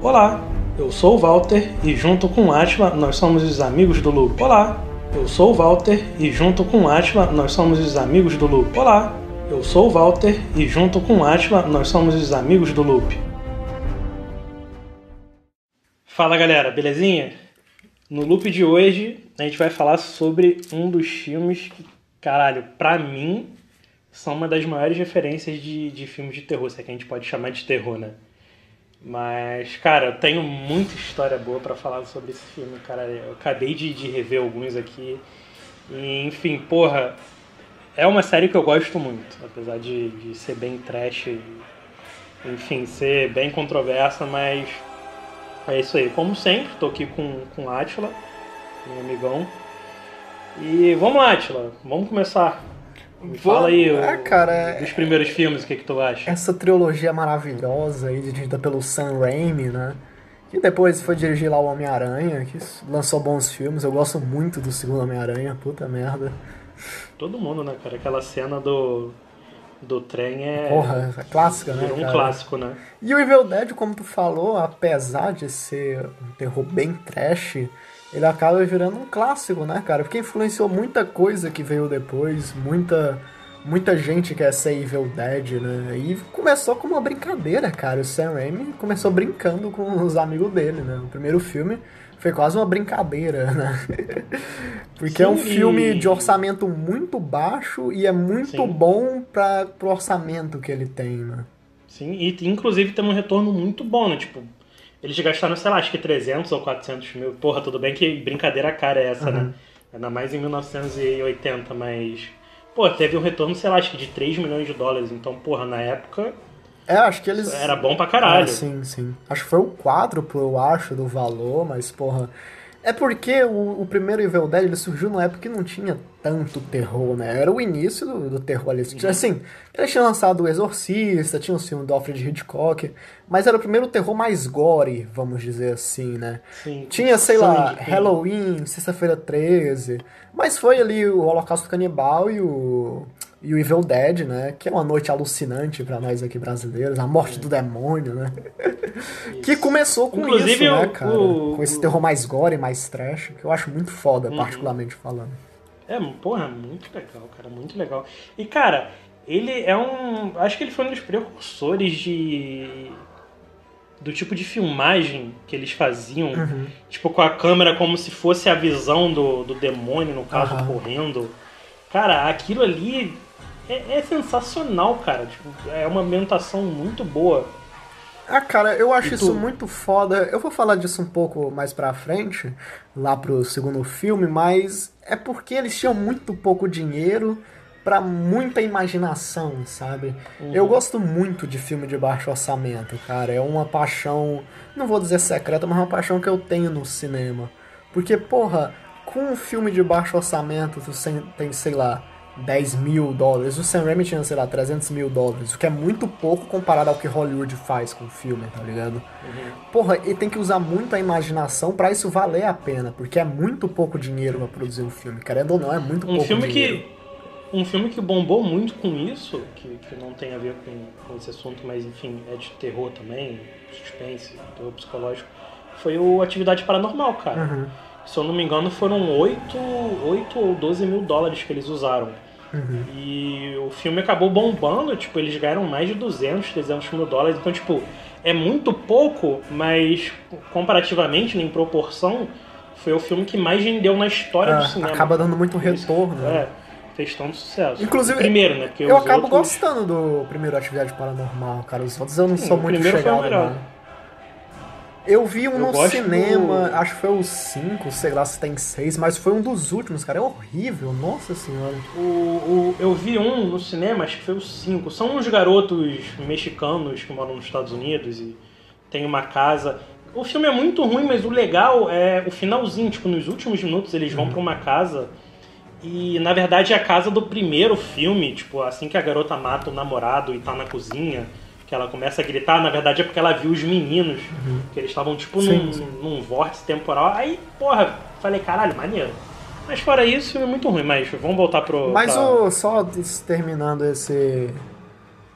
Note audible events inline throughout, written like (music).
Olá, eu sou o Walter e junto com Atila nós somos os amigos do Loop. Olá, eu sou o Walter e junto com Atila nós somos os amigos do Loop. Olá, eu sou o Walter e junto com Atila nós somos os amigos do Loop. Fala galera, belezinha? No Loop de hoje a gente vai falar sobre um dos filmes que, caralho, pra mim são uma das maiores referências de, de filmes de terror, se é que a gente pode chamar de terror, né? Mas, cara, eu tenho muita história boa para falar sobre esse filme, cara. Eu acabei de, de rever alguns aqui. E, enfim, porra, é uma série que eu gosto muito, apesar de, de ser bem trash enfim, ser bem controversa, mas é isso aí. Como sempre, tô aqui com, com Atila, meu amigão. E vamos lá, Atila, vamos começar. Fala aí ah, cara, dos primeiros filmes, o que, que tu acha? Essa trilogia maravilhosa aí, dirigida pelo Sam Raimi, né? Que depois foi dirigir lá o Homem-Aranha, que lançou bons filmes. Eu gosto muito do segundo Homem-Aranha, puta merda. Todo mundo, né, cara? Aquela cena do, do trem é. Porra, é clássica, né? Um cara? clássico, né? E o Evil Dead, como tu falou, apesar de ser um terror bem trash, ele acaba virando um clássico, né, cara? Porque influenciou muita coisa que veio depois, muita muita gente quer ser Evil Dead, né? E começou com uma brincadeira, cara. O Sam Raimi começou brincando com os amigos dele, né? O primeiro filme foi quase uma brincadeira, né? (laughs) Porque Sim, é um filme de orçamento muito baixo e é muito Sim. bom para pro orçamento que ele tem, né? Sim, e inclusive tem um retorno muito bom, né? Tipo, eles gastaram, sei lá, acho que 300 ou 400 mil. Porra, tudo bem que brincadeira cara é essa, né? Ainda mais em 1980, mas. Pô, teve um retorno, sei lá, acho que de 3 milhões de dólares. Então, porra, na época É, acho que eles. era bom pra caralho. Ah, sim, sim. Acho que foi o quádruplo, eu acho, do valor, mas, porra. É porque o, o primeiro Evil Dead ele surgiu numa época que não tinha tanto terror, né? Era o início do, do terror ali. Assim, eles tinham lançado O Exorcista, tinha o filme do Alfred Hitchcock, mas era o primeiro terror mais gore, vamos dizer assim, né? Sim. Tinha, sei lá, tem- Halloween, Sexta-feira 13, mas foi ali o Holocausto Canibal e o, e o Evil Dead, né? Que é uma noite alucinante pra nós aqui brasileiros, a morte do demônio, né? Que começou com Inclusive, isso, né, o- cara? o- com esse terror mais gore, mais trash, que eu acho muito foda, Uhum. particularmente falando. É, porra, muito legal, cara, muito legal. E, cara, ele é um. Acho que ele foi um dos precursores de. do tipo de filmagem que eles faziam. Uhum. Tipo, com a câmera como se fosse a visão do, do demônio, no caso, Aham. correndo. Cara, aquilo ali é, é sensacional, cara. Tipo, é uma ambientação muito boa. Ah, cara, eu acho isso muito foda. Eu vou falar disso um pouco mais pra frente, lá pro segundo filme, mas é porque eles tinham muito pouco dinheiro pra muita imaginação, sabe? Eu gosto muito de filme de baixo orçamento, cara. É uma paixão, não vou dizer secreta, mas é uma paixão que eu tenho no cinema. Porque, porra, com um filme de baixo orçamento, tu tem, sei lá, 10 mil dólares. O Sam Raimi tinha, sei lá, 300 mil dólares. O que é muito pouco comparado ao que Hollywood faz com o filme, tá ligado? Porra, e tem que usar muito a imaginação pra isso valer a pena. Porque é muito pouco dinheiro pra produzir um filme. Querendo ou não, é muito Um pouco filme dinheiro. que. Um filme que bombou muito com isso, que, que não tem a ver com, com esse assunto, mas enfim, é de terror também, suspense, terror psicológico, foi o Atividade Paranormal, cara. Uhum. Se eu não me engano, foram 8, 8 ou 12 mil dólares que eles usaram. Uhum. E o filme acabou bombando, tipo, eles ganharam mais de 200, 300 mil dólares. Então, tipo, é muito pouco, mas comparativamente, em proporção, foi o filme que mais rendeu na história do Ah, cinema. acaba dando muito retorno. né? É, fez tanto sucesso. Inclusive, O primeiro, né? Eu acabo outros... gostando do primeiro Atividade Paranormal, cara. Os outros eu não Sim, sou o muito primeiro foi o chegado, melhor. não. Eu vi um Eu no cinema, do- acho que foi o 5, sei lá se tem 6, mas foi um dos últimos, cara. É horrível, nossa senhora. O, o- eu vi um no cinema, acho que foi o 5. São uns garotos mexicanos que moram nos Estados Unidos e tem uma casa. O filme é muito ruim, mas o legal é o finalzinho. Tipo, nos últimos minutos eles vão pra uma casa e, na verdade, é a casa do primeiro filme. Tipo, assim que a garota mata o namorado e tá na cozinha, que ela começa a gritar, na verdade é porque ela viu os meninos, que eles estavam, tipo, Sim, num, sim. num vórtice temporal. Aí, porra, falei, caralho, maneiro. Mas fora isso, é muito ruim, mas vamos voltar pro. Mas pra- o, só terminando esse,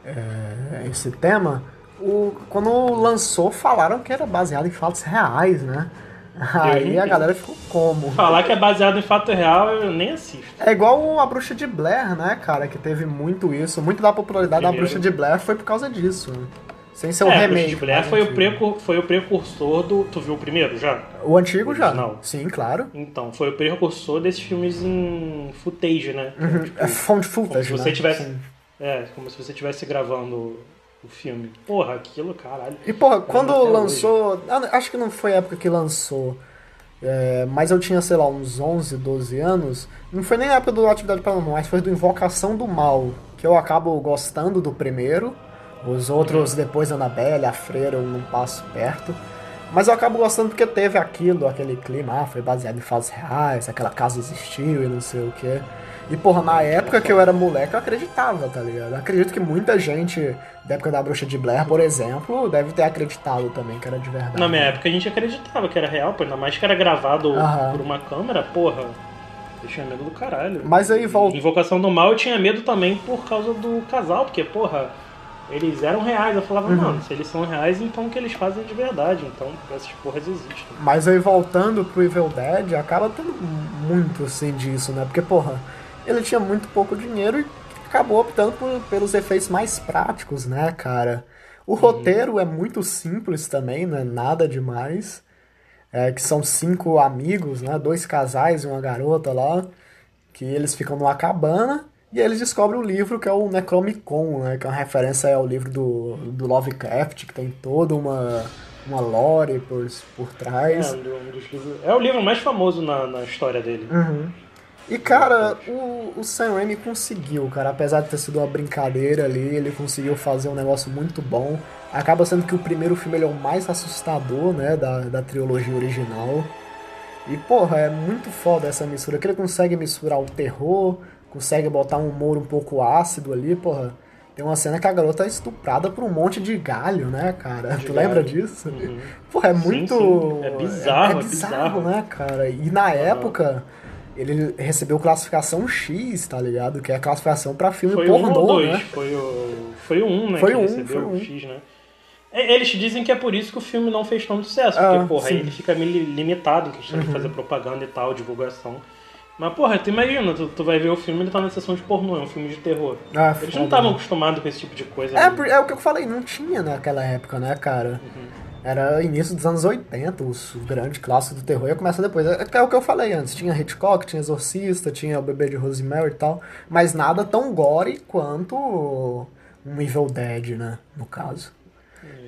é, esse tema, o, quando lançou, falaram que era baseado em fatos reais, né? Aí a (laughs) galera ficou como? Falar que é baseado em fato real, eu nem assisto. É igual a Bruxa de Blair, né, cara? Que teve muito isso. Muito da popularidade Primeiro. da Bruxa de Blair foi por causa disso. Sem ser o é, remake. Bruxa de Blair mas foi o, precur, foi o precursor do. Tu viu o primeiro já? O antigo já. Original. Sim, claro. Então, foi o precursor desses filmes em footage, né? Tipo, É como footage, se você né? tivesse. Sim. É, como se você estivesse gravando o filme. Porra, aquilo, caralho. E, porra, quando lançou. ah, Acho que não foi a época que lançou. é, mas eu tinha, sei lá, uns 11, 12 anos. Não foi nem a época do Atividade Paranormal, mas foi do Invocação do Mal. Que eu acabo gostando do primeiro. Os outros, depois Annabelle, a Freira, eu não passo perto. Mas eu acabo gostando porque teve aquilo, aquele clima, ah, foi baseado em fatos reais, aquela casa existiu e não sei o que. E, porra, na época que eu era moleque, eu acreditava, tá ligado? Acredito que muita gente da época da Bruxa de Blair, por exemplo, deve ter acreditado também que era de verdade. Na minha época a gente acreditava que era real, pô, ainda mais que era gravado Aham. por uma câmera, porra. Eu tinha medo do caralho. Mas aí volta. Invocação do Mal eu tinha medo também por causa do casal, porque, porra, eles eram reais. Eu falava, Uhum. mano, se eles são reais, então o que eles fazem é de verdade. Então essas porras existem. Mas aí voltando pro Evil Dead, acaba tendo muito assim disso, né? Porque, porra, ele tinha muito pouco dinheiro e acabou optando por- pelos efeitos mais práticos, né, cara? O roteiro é muito simples também, não é nada demais. É, que são cinco amigos, né? Dois casais e uma garota lá, que eles ficam numa cabana e eles descobrem um livro que é o Necromicon, né? Que é uma referência ao livro do, do Lovecraft, que tem toda uma, uma lore por, por É, trás. um livros- é o livro mais famoso na, na história dele. Uhum. E, cara, o, o Sam Raimi conseguiu, cara. Apesar de ter sido uma brincadeira ali, ele conseguiu fazer um negócio muito bom. Acaba sendo que o primeiro filme ele é o mais assustador, né, da, da trilogia original. E, porra, é muito foda essa mistura. Que ele consegue misturar o terror, consegue botar um humor um pouco ácido ali, porra. Tem uma cena que a garota é estuprada por um monte de galho, né, cara? De tu lembra galho. disso? Uhum. Porra, é muito. sim. É bizarro, É, é bizarro, bizarro. né, cara? E na época, ele recebeu classificação X, tá ligado? Que é a classificação pra filme Foi um pornô, ou dois? né? Foi o, foi o um, né? Foi que um, recebeu foi um. o X, né? É, Eles dizem que é por isso que o filme não fez tanto sucesso. Ah, porque, porra, sim. aí ele fica meio limitado em questão de Uhum. fazer propaganda e tal, divulgação. Mas, porra, tu imagina, tu, tu vai ver o filme e ele tá na sessão de pornô, é um filme de terror. Ah, Eles foda, não estavam né? acostumados com esse tipo de coisa. É, né? é o que eu falei, não tinha naquela época, né, cara? Era início dos anos 80, os- o grande clássico do terror ia começar depois. É, é o que eu falei antes, tinha Hitchcock, tinha Exorcista, tinha o Bebê de Rosemary e tal, mas nada tão gore quanto um Evil Dead, né, no caso.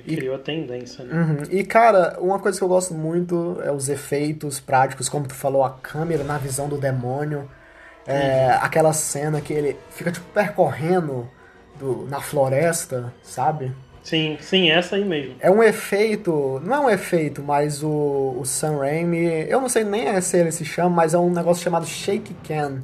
Criou a tendência, né? Uhum. E cara, uma coisa que eu gosto muito é os efeitos práticos, como tu falou, a câmera na visão do demônio. É, Aquela cena que ele fica tipo percorrendo do- na floresta, sabe? Sim, sim, essa aí mesmo. É um efeito, não é um efeito, mas o, o Sam Raimi, eu não sei nem se ele se chama, mas é um negócio chamado shake cam,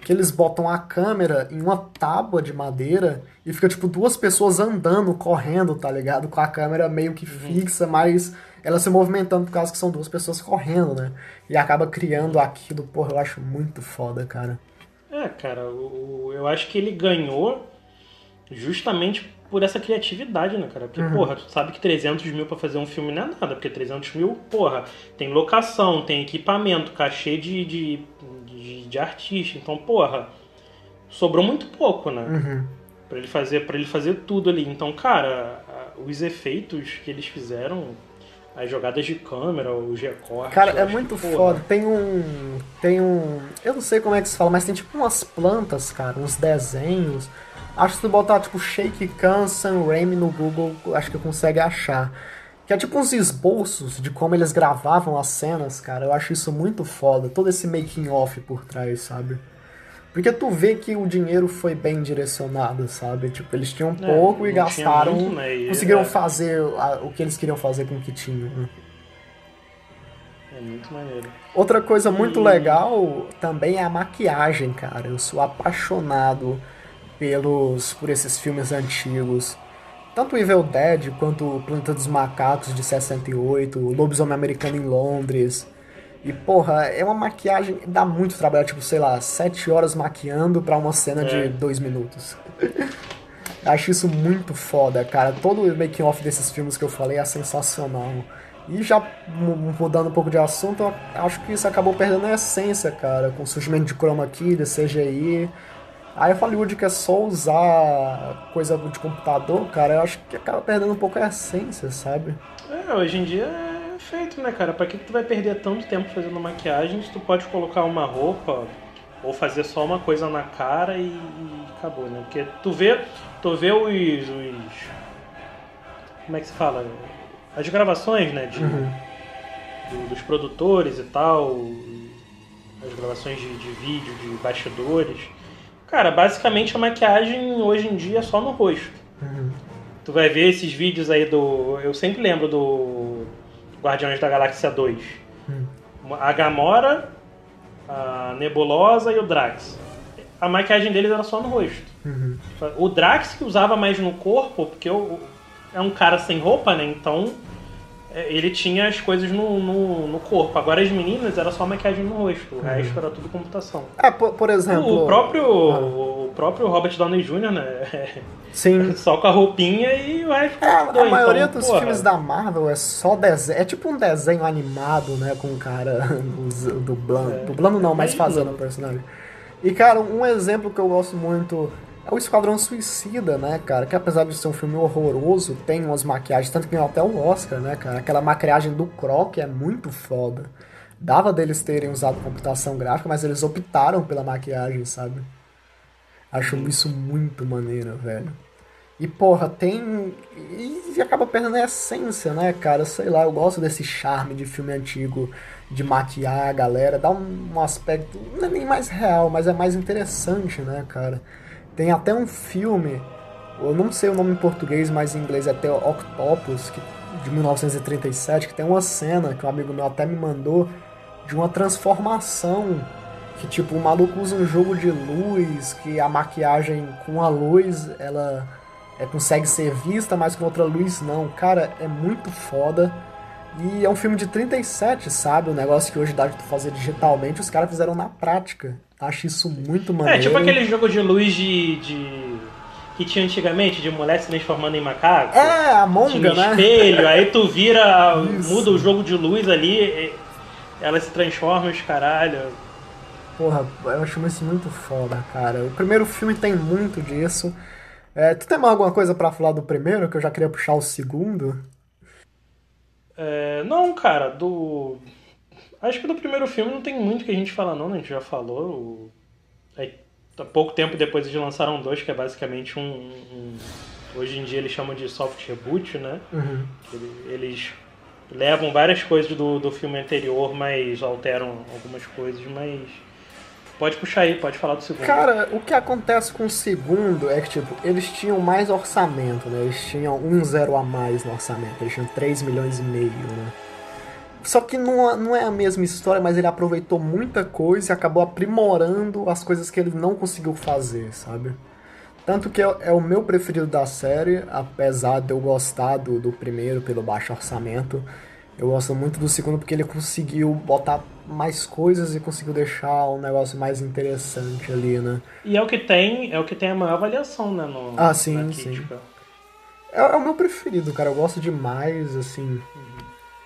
que eles botam a câmera em uma tábua de madeira e fica tipo duas pessoas andando, correndo, tá ligado? Com a câmera meio que fixa, mas ela se movimentando por causa que são duas pessoas correndo, né? E acaba criando aquilo, porra, eu acho muito foda, cara. É, cara, o- eu acho que ele ganhou justamente por essa criatividade, né, cara? Porque, porra, tu sabe que 300 mil pra fazer um filme não é nada, porque 300 mil, porra, tem locação, tem equipamento, cachê de, de, de, de artista. Então, porra, sobrou muito pouco, né? Uhum. Pra ele fazer para ele fazer tudo ali. Então, cara, os efeitos que eles fizeram, as jogadas de câmera, os recortes. Cara, é muito que, porra, foda. Tem um. Tem um. Eu não sei como é que se fala, mas tem tipo umas plantas, cara, uns desenhos. Acho que se tu botar tipo Shake Can Sam Raimi no Google, acho que consegue achar. Que é tipo uns esboços de como eles gravavam as cenas, cara. Eu acho isso muito foda. Todo esse making off por trás, sabe? Porque tu vê que o dinheiro foi bem direcionado, sabe? Tipo, eles tinham É, pouco e não tinha gastaram. muito, né? E conseguiram é- fazer o que eles queriam fazer com o que tinham. né? É muito maneiro. Outra coisa muito E- legal também é a maquiagem, cara. Eu sou apaixonado pelos por esses filmes antigos. Tanto Evil Dead quanto o Planeta dos Macacos de 68, o Lobisomem Americano em Londres. E porra, é uma maquiagem que dá muito trabalho, tipo, sei lá, sete horas maquiando pra uma cena É. de dois minutos. (laughs) Acho isso muito foda, cara. Todo o making off desses filmes que eu falei é sensacional. E já mudando um pouco de assunto, acho que isso acabou perdendo a essência, cara, com o surgimento de chroma key, de CGI. Aí a Hollywood quer só usar coisa de computador, cara, eu acho que acaba perdendo um pouco a essência, sabe? É, hoje em dia é feito, né, cara? Pra que tu vai perder tanto tempo fazendo maquiagem se tu pode colocar uma roupa ou fazer só uma coisa na cara e, e acabou, né? Porque tu vê, tu vê os, os. Como é que se fala? As gravações, né? De, Uhum. do- dos produtores e tal, as gravações de, de vídeo, de bastidores. Cara, basicamente a maquiagem hoje em dia é só no rosto. Uhum. Tu vai ver esses vídeos aí do. Eu sempre lembro do Guardiões da Galáxia 2. Hum. A Gamora, a Nebulosa e o Drax. A maquiagem deles era só no rosto. Uhum. O Drax que usava mais no corpo, porque é um cara sem roupa, né? Então ele tinha as coisas no, no, no corpo. Agora as meninas era só maquiagem no rosto. O resto era tudo computação. É, por, por exemplo. O próprio, Ah. o próprio Robert Downey Jr., né? Sim. (laughs) Só com a roupinha e o resto É, a maioria Então, dos porra, filmes da Marvel é só desenho. É tipo um desenho animado, né? Com o cara (laughs) dublando. É. Dublando não, mas fazendo o personagem. E, cara, um exemplo que eu gosto muito é o Esquadrão Suicida, né, cara? Que apesar de ser um filme horroroso, tem umas maquiagens, tanto que ganhou até o Oscar, né, cara? Aquela maquiagem do Croc é muito foda. Dava deles terem usado computação gráfica, mas eles optaram pela maquiagem, sabe? Acho isso muito maneiro, velho. E, porra, tem. E acaba perdendo a essência, né, cara? Sei lá, eu gosto desse charme de filme antigo, de maquiar a galera, dá um, um aspecto. Não é nem mais real, mas é mais interessante, né, cara? Tem até um filme, eu não sei o nome em português, mas em inglês é até Octopus, que, de 1937, que tem uma cena que um amigo meu até me mandou de uma transformação que tipo o maluco usa um jogo de luz que a maquiagem com a luz ela é, consegue ser vista mas com outra luz não. Cara é muito foda. E é um filme de 37 sabe? O negócio que hoje dá de tu fazer digitalmente os caras fizeram na prática acho isso muito maneiro É, tipo aquele jogo de luz de. de- que tinha antigamente, de mulher se transformando em macaco. é a monga né espelho, aí tu vira, (laughs) Isso. muda o jogo de luz ali, ela se transforma, os caralho. Porra, eu acho isso muito foda, cara. O primeiro filme tem muito disso. É, tu tem mais alguma coisa pra falar do primeiro, que eu já queria puxar o segundo? É, não, cara, do. Acho que do primeiro filme não tem muito que a gente fala, não, né? A gente já falou. O... Aí, há pouco tempo depois eles lançaram dois, que é basicamente um. um- Hoje em dia eles chamam de soft reboot, né? Uhum. Ele- Eles levam várias coisas do, do filme anterior, mas alteram algumas coisas, mas. Pode puxar aí, pode falar do segundo. Cara, o que acontece com o segundo é que, tipo, eles tinham mais orçamento, né? Eles tinham um zero a mais no orçamento. Eles tinham 3 milhões e meio, né? Só que não, não é a mesma história, mas ele aproveitou muita coisa e acabou aprimorando as coisas que ele não conseguiu fazer, sabe? Tanto que é, é o meu preferido da série, apesar de eu gostar do, do primeiro pelo baixo orçamento. Eu gosto muito do segundo porque ele conseguiu botar mais coisas e conseguiu deixar um negócio mais interessante ali, né? E é o que tem, é o que tem a maior avaliação, né? No, Ah, sim, sim. É, é o meu preferido, cara. Eu gosto demais, assim.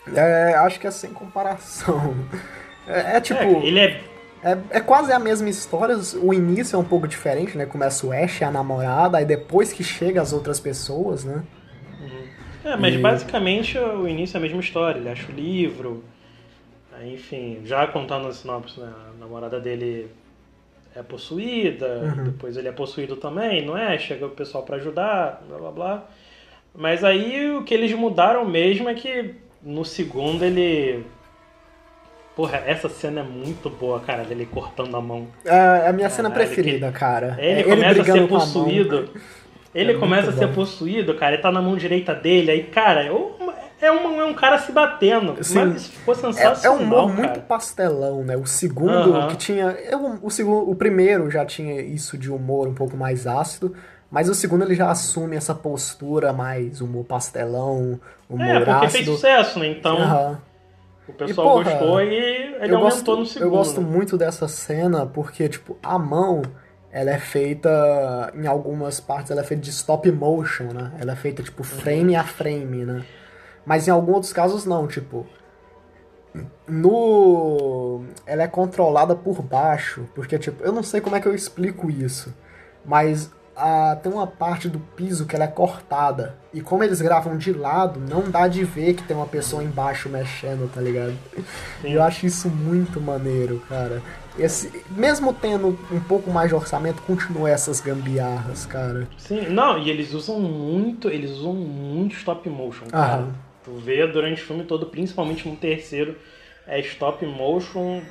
É, acho que é sem comparação. (laughs) É, é tipo. É, ele é. É, é quase a mesma história, o início é um pouco diferente, né? Começa o Ash, a namorada, aí depois que chega as outras pessoas, né? É, mas E- basicamente o início é a mesma história. Ele acha o livro, aí, enfim, já contando a sinopse, né? A namorada dele é possuída, Uhum. depois ele é possuído também, não é? Chega o pessoal pra ajudar, blá blá blá. Mas aí o que eles mudaram mesmo é que no segundo ele. Porra, essa cena é muito boa, cara, dele cortando a mão. É a minha cena Caralho, preferida, cara. Ele, É começa a ser com a mão. possuído. Ele É começa a ser bom. possuído, cara, ele tá na mão direita dele, aí, cara, é um, é um, é um cara se batendo. Sim. Mas ficou É, sensacional. é um humor muito pastelão, né? O segundo, Aham. que tinha. eu- o, segundo, o primeiro já tinha isso de humor um pouco mais ácido, mas o segundo ele já assume essa postura mais humor pastelão, humor É, porque fez sucesso, né? Então Aham. o pessoal porra, gostou e ele eu aumentou gosto, no segundo. eu gosto muito dessa cena porque, tipo, a mão ela é feita, em algumas partes, ela é feita de stop motion, né? Ela é feita, tipo, frame a frame, né? Mas em alguns outros casos não, tipo... No... Ela é controlada por baixo, porque, tipo, eu não sei como é que eu explico isso, mas a, tem uma parte do piso que ela é cortada. E como eles gravam de lado, não dá de ver que tem uma pessoa embaixo mexendo, tá ligado? E eu acho isso muito maneiro, cara. Esse, mesmo tendo um pouco mais de orçamento, continua essas gambiarras, cara. Sim, não, e eles usam muito, eles usam muito stop motion, cara. Aham. Tu vê durante o filme todo, principalmente no terceiro, é stop motion,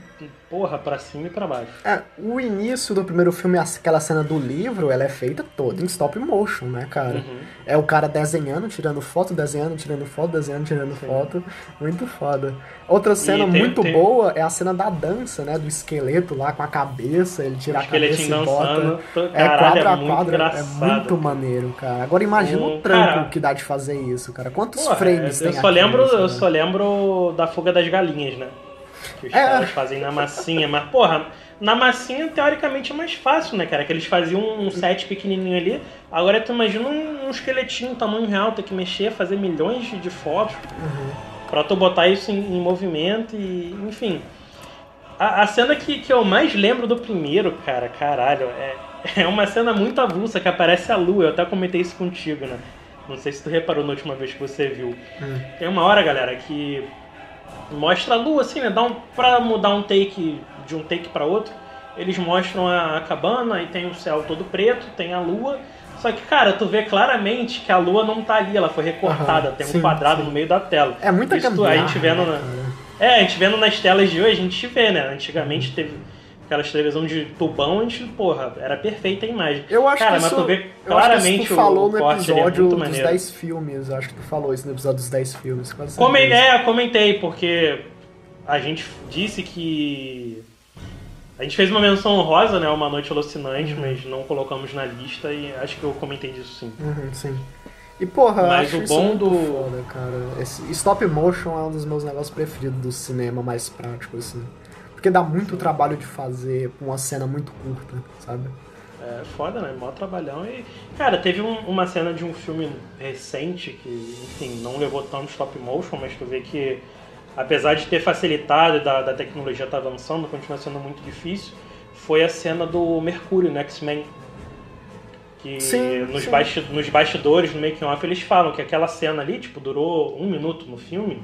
porra, pra cima e pra baixo. É, o início do primeiro filme, aquela cena do livro, ela é feita toda em stop motion, né, cara? Uhum. É o cara desenhando, tirando foto, desenhando, tirando foto, desenhando, tirando Sim. foto. Muito foda. Outra cena tem, muito tem... boa é a cena da dança, né? Do esqueleto lá com a cabeça, ele tira a cabeça e bota. é quadro a quadro, é, é muito maneiro, cara. Agora imagina um, o trampo cara... que dá de fazer isso, cara. Quantos porra, frames é, eu tem só lembro, Eu só lembro da fuga das galinhas, né? Que os é. caras fazem na massinha. Mas, porra, na massinha, teoricamente, é mais fácil, né, cara? Que eles faziam um set pequenininho ali. Agora tu imagina um, um esqueletinho, tamanho real, ter que mexer, fazer milhões de fotos uhum. pra tu botar isso em, em movimento e, enfim. A, a, cena que, que eu mais lembro do primeiro, cara, caralho, é, (laughs) é uma cena muito avulsa que aparece a lua. Eu até comentei isso contigo, né? Não sei se tu reparou na última vez que você viu. Hum. Tem uma hora, galera, que mostra a lua, assim, né? Dá um, pra mudar um take de um take para outro, eles mostram a, a cabana e tem o céu todo preto, tem a lua. Só que, cara, tu vê claramente que a lua não tá ali, ela foi recortada, uhum, tem sim, um quadrado sim. no meio da tela. É muita Isso a gente vendo né, na, É, a gente vendo nas telas de hoje, a gente vê, né? Antigamente teve aquelas televisão de tubão, a gente, porra, era perfeita a imagem. Eu acho Cara, que isso, mas tu vê claramente tu falou no é episódio é dos 10 filmes, acho que tu falou isso no episódio dos 10 filmes. Come, é, comentei, porque a gente disse que a gente fez uma menção honrosa, né? Uma noite alucinante, uhum. mas não colocamos na lista e acho que eu comentei disso sim. Uhum, sim. E porra, mas o bom do foda, cara. Esse stop motion é um dos meus negócios preferidos do cinema mais prático assim. Porque dá muito trabalho de fazer uma cena muito curta, sabe? É foda, né? Mó trabalhão. E, cara, teve um, uma cena de um filme recente que, enfim, não levou tanto stop motion, mas tu vê que, apesar de ter facilitado e da, da tecnologia estar tá avançando, continua sendo muito difícil. Foi a cena do Mercúrio no X-Men. Que sim, nos, sim. Basti nos bastidores, no making off, eles falam que aquela cena ali, tipo, durou um minuto no filme.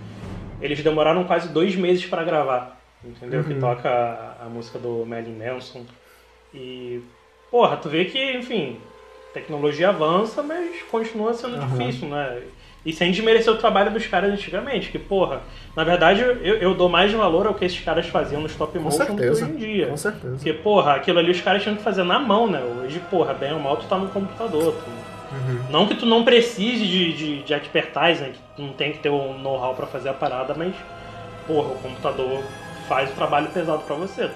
Eles demoraram quase dois meses para gravar entendeu? Uhum. Que toca a, a, música do Marilyn Manson. E, porra, tu vê que, enfim, tecnologia avança, mas continua sendo uhum. difícil, né? E sem desmerecer o trabalho dos caras antigamente, que, porra, na verdade eu, eu dou mais valor ao que esses caras faziam no stop motion do que hoje em dia. Com certeza. Porque, porra, aquilo ali os caras tinham que fazer na mão, né? Hoje, porra, bem ou mal, tu tá no computador. Tu... Uhum. Não que tu não precise de, de, de expertise, né? Que tu não tem que ter o um know-how pra fazer a parada, mas, porra, o computador faz o trabalho pesado para você.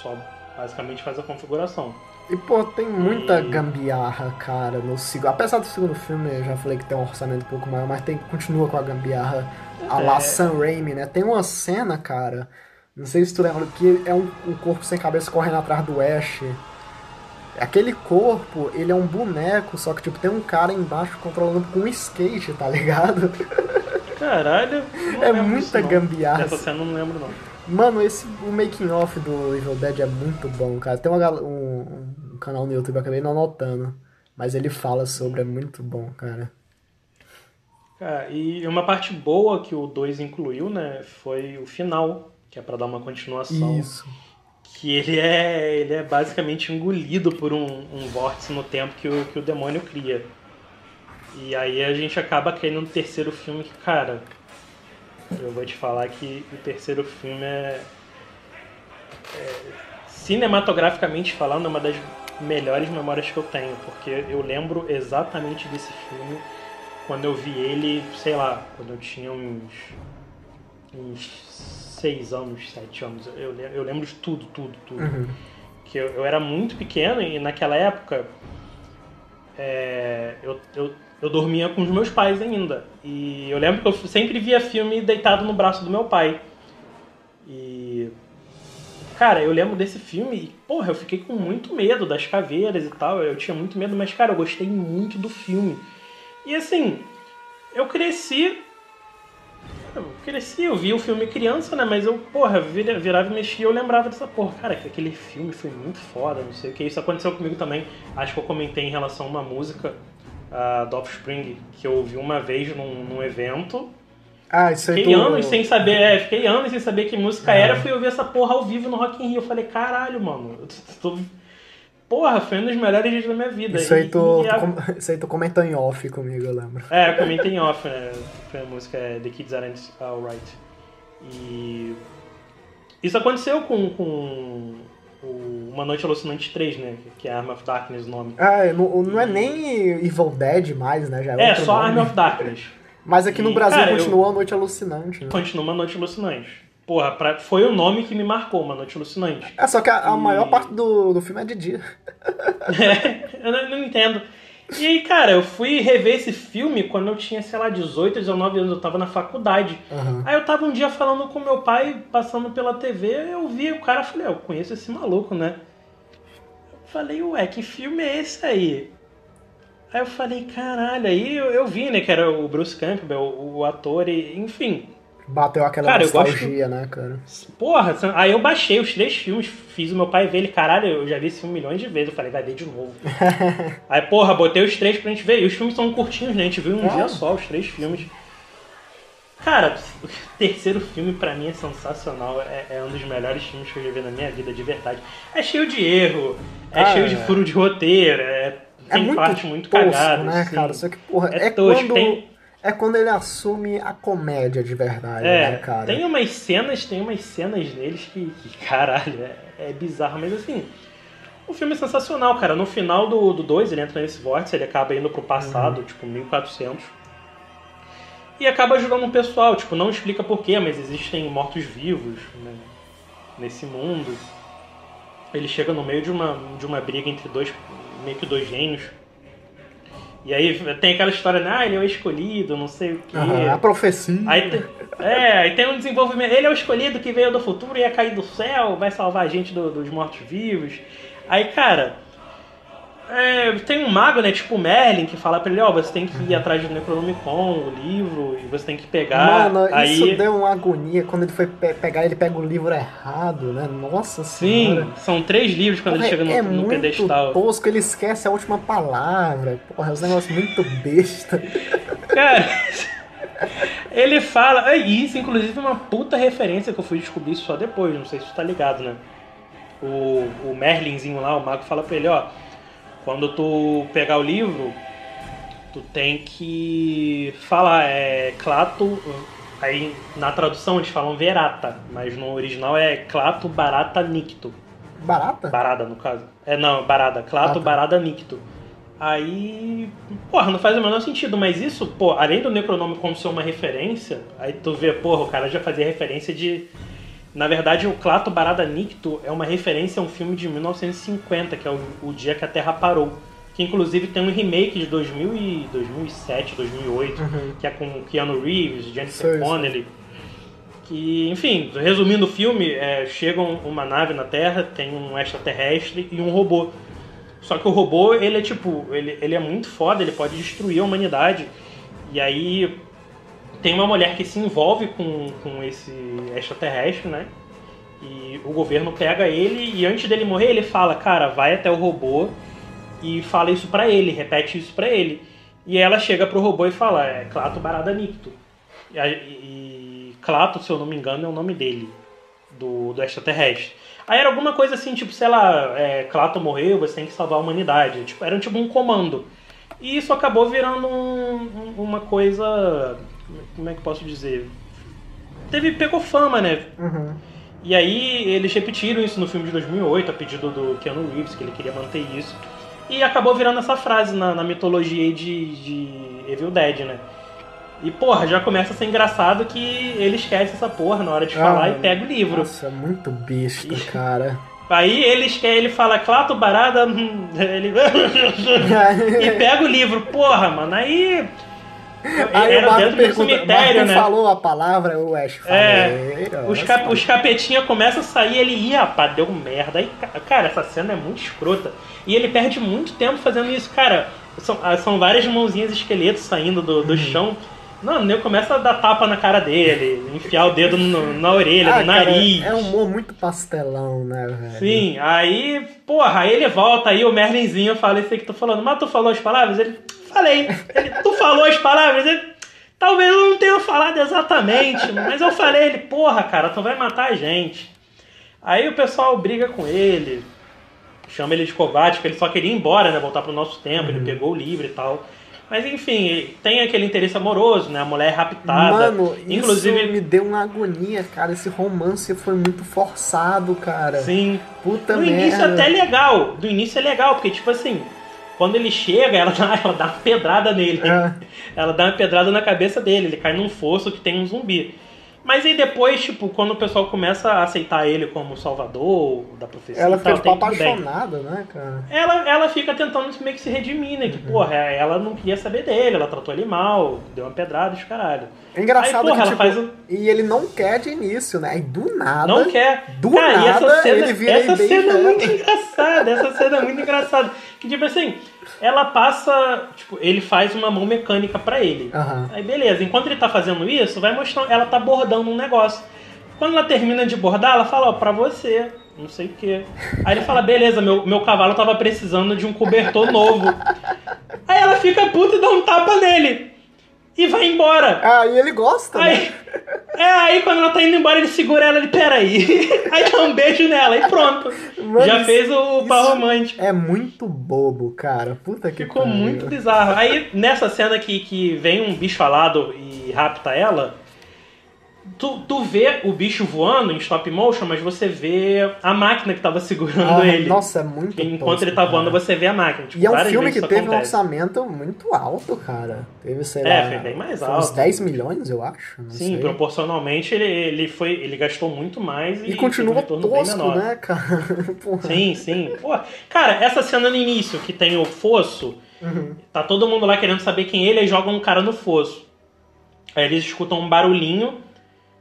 Só basicamente faz a configuração. E, pô, tem muita e... gambiarra, cara, no segundo. Apesar do segundo filme, eu já falei que tem um orçamento um pouco maior, mas tem, continua com a gambiarra é. a la Sam Raimi, né? Tem uma cena, cara, não sei se tu lembra, que é um, um corpo sem cabeça correndo atrás do Ash. Aquele corpo, ele é um boneco, só que, tipo, tem um cara embaixo controlando com um skate, tá ligado? Caralho, é muita gambiarra. Essa cena eu não lembro, não. Mano, esse, o making off do Evil Dead é muito bom, cara. Tem uma, um, um canal no YouTube, eu acabei não anotando. Mas ele fala sobre, é muito bom, cara. Cara, e uma parte boa que o 2 incluiu, né, foi o final, que é para dar uma continuação. Isso. Que ele é, ele é basicamente engolido por um, um vórtice no tempo que o, que o demônio cria. E aí a gente acaba caindo no terceiro filme que, cara, eu vou te falar que o terceiro filme é, é cinematograficamente falando, é uma das melhores memórias que eu tenho, porque eu lembro exatamente desse filme quando eu vi ele, sei lá, quando eu tinha uns, uns seis anos, sete anos. Eu, eu lembro de tudo, tudo, tudo. Uhum. Que eu, eu, era muito pequeno e naquela época é, eu, eu eu dormia com os meus pais ainda. E eu lembro que eu sempre via filme deitado no braço do meu pai. E cara, eu lembro desse filme e, porra, eu fiquei com muito medo das caveiras e tal. Eu tinha muito medo, mas, cara, eu gostei muito do filme. E assim, eu cresci. Eu cresci, eu vi o filme criança, né? Mas eu, porra, vira- virava e mexia eu lembrava dessa porra. Cara, que aquele filme foi muito foda, não sei o que. Isso aconteceu comigo também. Acho que eu comentei em relação a uma música a do Offspring, que eu ouvi uma vez num, num evento. Ah, isso aí Fiquei tu... anos sem saber, é, fiquei anos sem saber que música É. era, fui ouvir essa porra ao vivo no Rock in Rio. Eu falei, caralho, mano, eu tô... Porra, foi um dos melhores dias da minha vida. Isso aí, E- tu, e tu a- com- (laughs) isso aí tu comentou em off comigo, eu lembro. É, eu comentei em off, né? Foi a música é, The Kids Aren't Alright. E. Isso aconteceu com, com o Uma Noite Alucinante 3, né? Que é Arm of Darkness o nome. Ah, não, não é nem Evil Dead mais, né? Já é, É, só nome. Arm of Darkness. Mas aqui no E, Brasil cara, eu- continua a Noite Alucinante, né? Continua Uma Noite Alucinante. Porra, pra- foi o nome que me marcou, Uma Noite Alucinante. É, só que a, a E- maior parte do, do filme é de dia. (laughs) É, eu não, não entendo. E aí, cara, eu fui rever esse filme quando eu tinha, sei lá, 18, 19 anos, eu tava na faculdade. Aham. Aí eu tava um dia falando com meu pai, passando pela TV, eu vi o cara e falei, "Ah, eu conheço esse maluco, né? Eu falei, ué, que filme é esse aí? Aí eu falei, caralho, aí eu, eu vi, né, que era o Bruce Campbell, o, o ator, e, enfim. Bateu aquela Cara, eu gosto- nostalgia, né, cara? Porra, aí eu baixei os três filmes, fiz o meu pai ver ele, caralho, eu já vi esse filme milhões de vezes, eu falei, vai ver de novo. (laughs) aí, porra, botei os três pra gente ver, e os filmes são curtinhos, né, a gente viu um Ah. dia só, os três filmes. Cara, o terceiro filme pra mim é sensacional, é, é um dos melhores filmes que eu já vi na minha vida, de verdade. É cheio de erro, é Ah, cheio de é. furo de roteiro, é, É tem muito parte muito tosco, cagada. né, assim. cara? Só que, porra, É é, tosco, quando... tem- É quando ele assume a comédia de verdade, É, né, cara? tem umas cenas, tem umas cenas neles que, que, caralho, é, é bizarro, mas assim, o filme é sensacional, cara. No final do 2, ele entra nesse vórtice, ele acaba indo pro passado, tipo, 1400. E acaba ajudando um pessoal, tipo, não explica porquê, mas existem mortos-vivos né, nesse mundo. Ele chega no meio de uma, de uma briga entre dois, meio que dois gênios. E aí tem aquela história, né? Ah, ele é o escolhido, não sei o quê. Aham, a profecia. Aí tem, é, aí tem um desenvolvimento. Ele é o escolhido que veio do futuro, ia cair do céu, vai salvar a gente do- dos mortos-vivos. Aí, cara, é, tem um mago, né? Tipo o Merlin, que fala pra ele: Ó, você tem que ir atrás do Necronomicon, o livro, e você tem que pegar. Mano, aí, isso deu uma agonia. Quando ele foi pe- pegar, ele pega o livro errado, né? Nossa senhora. Sim, são três livros quando Porra, ele chega no, é no muito pedestal. tosco, ele esquece a última palavra. Porra, é um negócio muito besta. Cara, (laughs) ele fala. é, isso, inclusive, é uma puta referência que eu fui descobrir só depois, não sei se tu tá ligado, né? O, o Merlinzinho lá, o mago, fala pra ele: ó, quando tu pegar o livro, tu tem que falar, é. Clato. Aí na tradução eles falam verata, mas no original é clato barata nicto. Barata? Barada, no caso. É, não, barada. Clato, tá. barada, nicto. Aí. Porra, não faz o menor sentido, mas isso, pô, além do Necronômico ser uma referência, aí tu vê, porra, o cara já fazia referência de. Na verdade, o Clato Barada Nicto é uma referência a um filme de 1950, que é o, o Dia que a Terra Parou. Que inclusive tem um remake de 2000 e 2007, 2008, Uhum. que é com Keanu Reeves, Jennifer. Connelly. Que, enfim, resumindo o filme, é, chega um- uma nave na Terra, tem um extraterrestre e um robô. Só que o robô, ele é tipo, ele, ele é muito foda, ele pode destruir a humanidade. E aí tem uma mulher que se envolve com, com esse extraterrestre, né? E o governo pega ele e antes dele morrer ele fala, cara, vai até o robô e fala isso pra ele, repete isso pra ele. E ela chega pro robô e fala, é Clato Barada Nicto. E, e Clato, se eu não me engano, é o nome dele, do, do extraterrestre. Aí era alguma coisa assim, tipo, sei lá, é, Clato morreu, você tem que salvar a humanidade. Tipo, era tipo um comando. E isso acabou virando um- uma coisa. Como é que posso dizer? Teve, pegou fama, né? Uhum. E aí eles repetiram isso no filme de 2008, a pedido do Keanu Reeves, que ele queria manter isso. E acabou virando essa frase na, na mitologia aí de, de Evil Dead, né? E porra, já começa a ser engraçado que ele esquece essa porra na hora de falar Ah, e pega o livro. Nossa, é muito besta, cara. (laughs) Aí ele ele fala Clato Barada, hum", (laughs) ele (laughs) e pega o livro. Porra, mano, aí Aí era o Marco dentro do pergunta, cemitério, Marco né? falou a palavra, o Ash falou. É, os, cap, os capetinha começam a sair, ele ia, pá, deu merda. Aí, ca- cara, essa cena é muito escrota. E ele perde muito tempo fazendo isso, cara. São, ah, são várias mãozinhas esqueletos saindo do, do chão. Não, o nego começa a dar tapa na cara dele, enfiar o dedo no- na orelha, Ah, no cara, nariz. é um humor muito pastelão, né, velho? Sim, aí, porra, aí ele volta, aí o Merlinzinho fala isso aí que tu falando, mas tu falou as palavras? Ele, falei. Ele, tu falou as palavras? Ele, talvez eu não tenha falado exatamente, mas eu falei, ele, porra, cara, tu vai matar a gente. Aí o pessoal briga com ele, chama ele de covarde, porque ele só queria ir embora, né, voltar pro nosso tempo, ele pegou o livro e tal. Mas enfim, tem aquele interesse amoroso, né, a mulher é raptada. Mano, Inclusive, isso me deu uma agonia, cara. Esse romance foi muito forçado, cara. sim, Puta No merda. início até legal. Do início é legal, porque tipo assim, quando ele chega, ela (laughs) dá, ela dá uma pedrada nele. É. Ela dá uma pedrada na cabeça dele, ele cai num fosso que tem um zumbi. Mas aí depois, tipo, quando o pessoal começa a aceitar ele como salvador da profecia Ela e fica tipo, apaixonada, né, cara? Ela, ela fica tentando meio que se redimir, né? Que, Uhum. porra, ela não queria saber dele, ela tratou ele mal, deu uma pedrada e os caralho. É engraçado Aí, porra, que, ela tipo, faz um- e ele não quer de início, né? E do nada. Não quer. Do Cara, e nada, essa cena, ele vira essa cena é muito engraçada. Essa cena é muito engraçada. Que tipo assim, ela passa. Tipo, ele faz uma mão mecânica pra ele. Aham. Aí beleza, enquanto ele tá fazendo isso, vai mostrando. Ela tá bordando um negócio. Quando ela termina de bordar, ela fala, ó, pra você. Não sei o quê. Aí ele fala, beleza, meu, meu cavalo tava precisando de um cobertor novo. Aí ela fica puta e dá um tapa nele. E vai embora. Ah, e ele gosta, Aí, né? (laughs) é, aí quando ela tá indo embora, ele segura ela e peraí. (laughs) Aí dá um beijo nela e pronto. Mano, Já fez o par romântico. É muito bobo, cara. Puta que Ficou pariu. muito bizarro. Aí nessa cena que, que vem um bicho alado e rapta ela, tu, tu vê o bicho voando em stop motion, mas você vê a máquina que tava segurando Ah, ele. Nossa, é muito Enquanto tosco, ele tá cara. voando, você vê a máquina. Tipo, E é um filme que teve um acontece. orçamento muito alto, cara. Teve, sei É, lá. foi bem mais foi Uns alto. 10 milhões, eu acho. Sim, sei. proporcionalmente ele, ele, foi, ele gastou muito mais e, E continua um tosco, menor. né, cara? (laughs) Sim, sim. Pô, cara, essa cena no início que tem o fosso, Uhum. tá todo mundo lá querendo saber quem é ele e joga um cara no fosso. Aí eles escutam um barulhinho.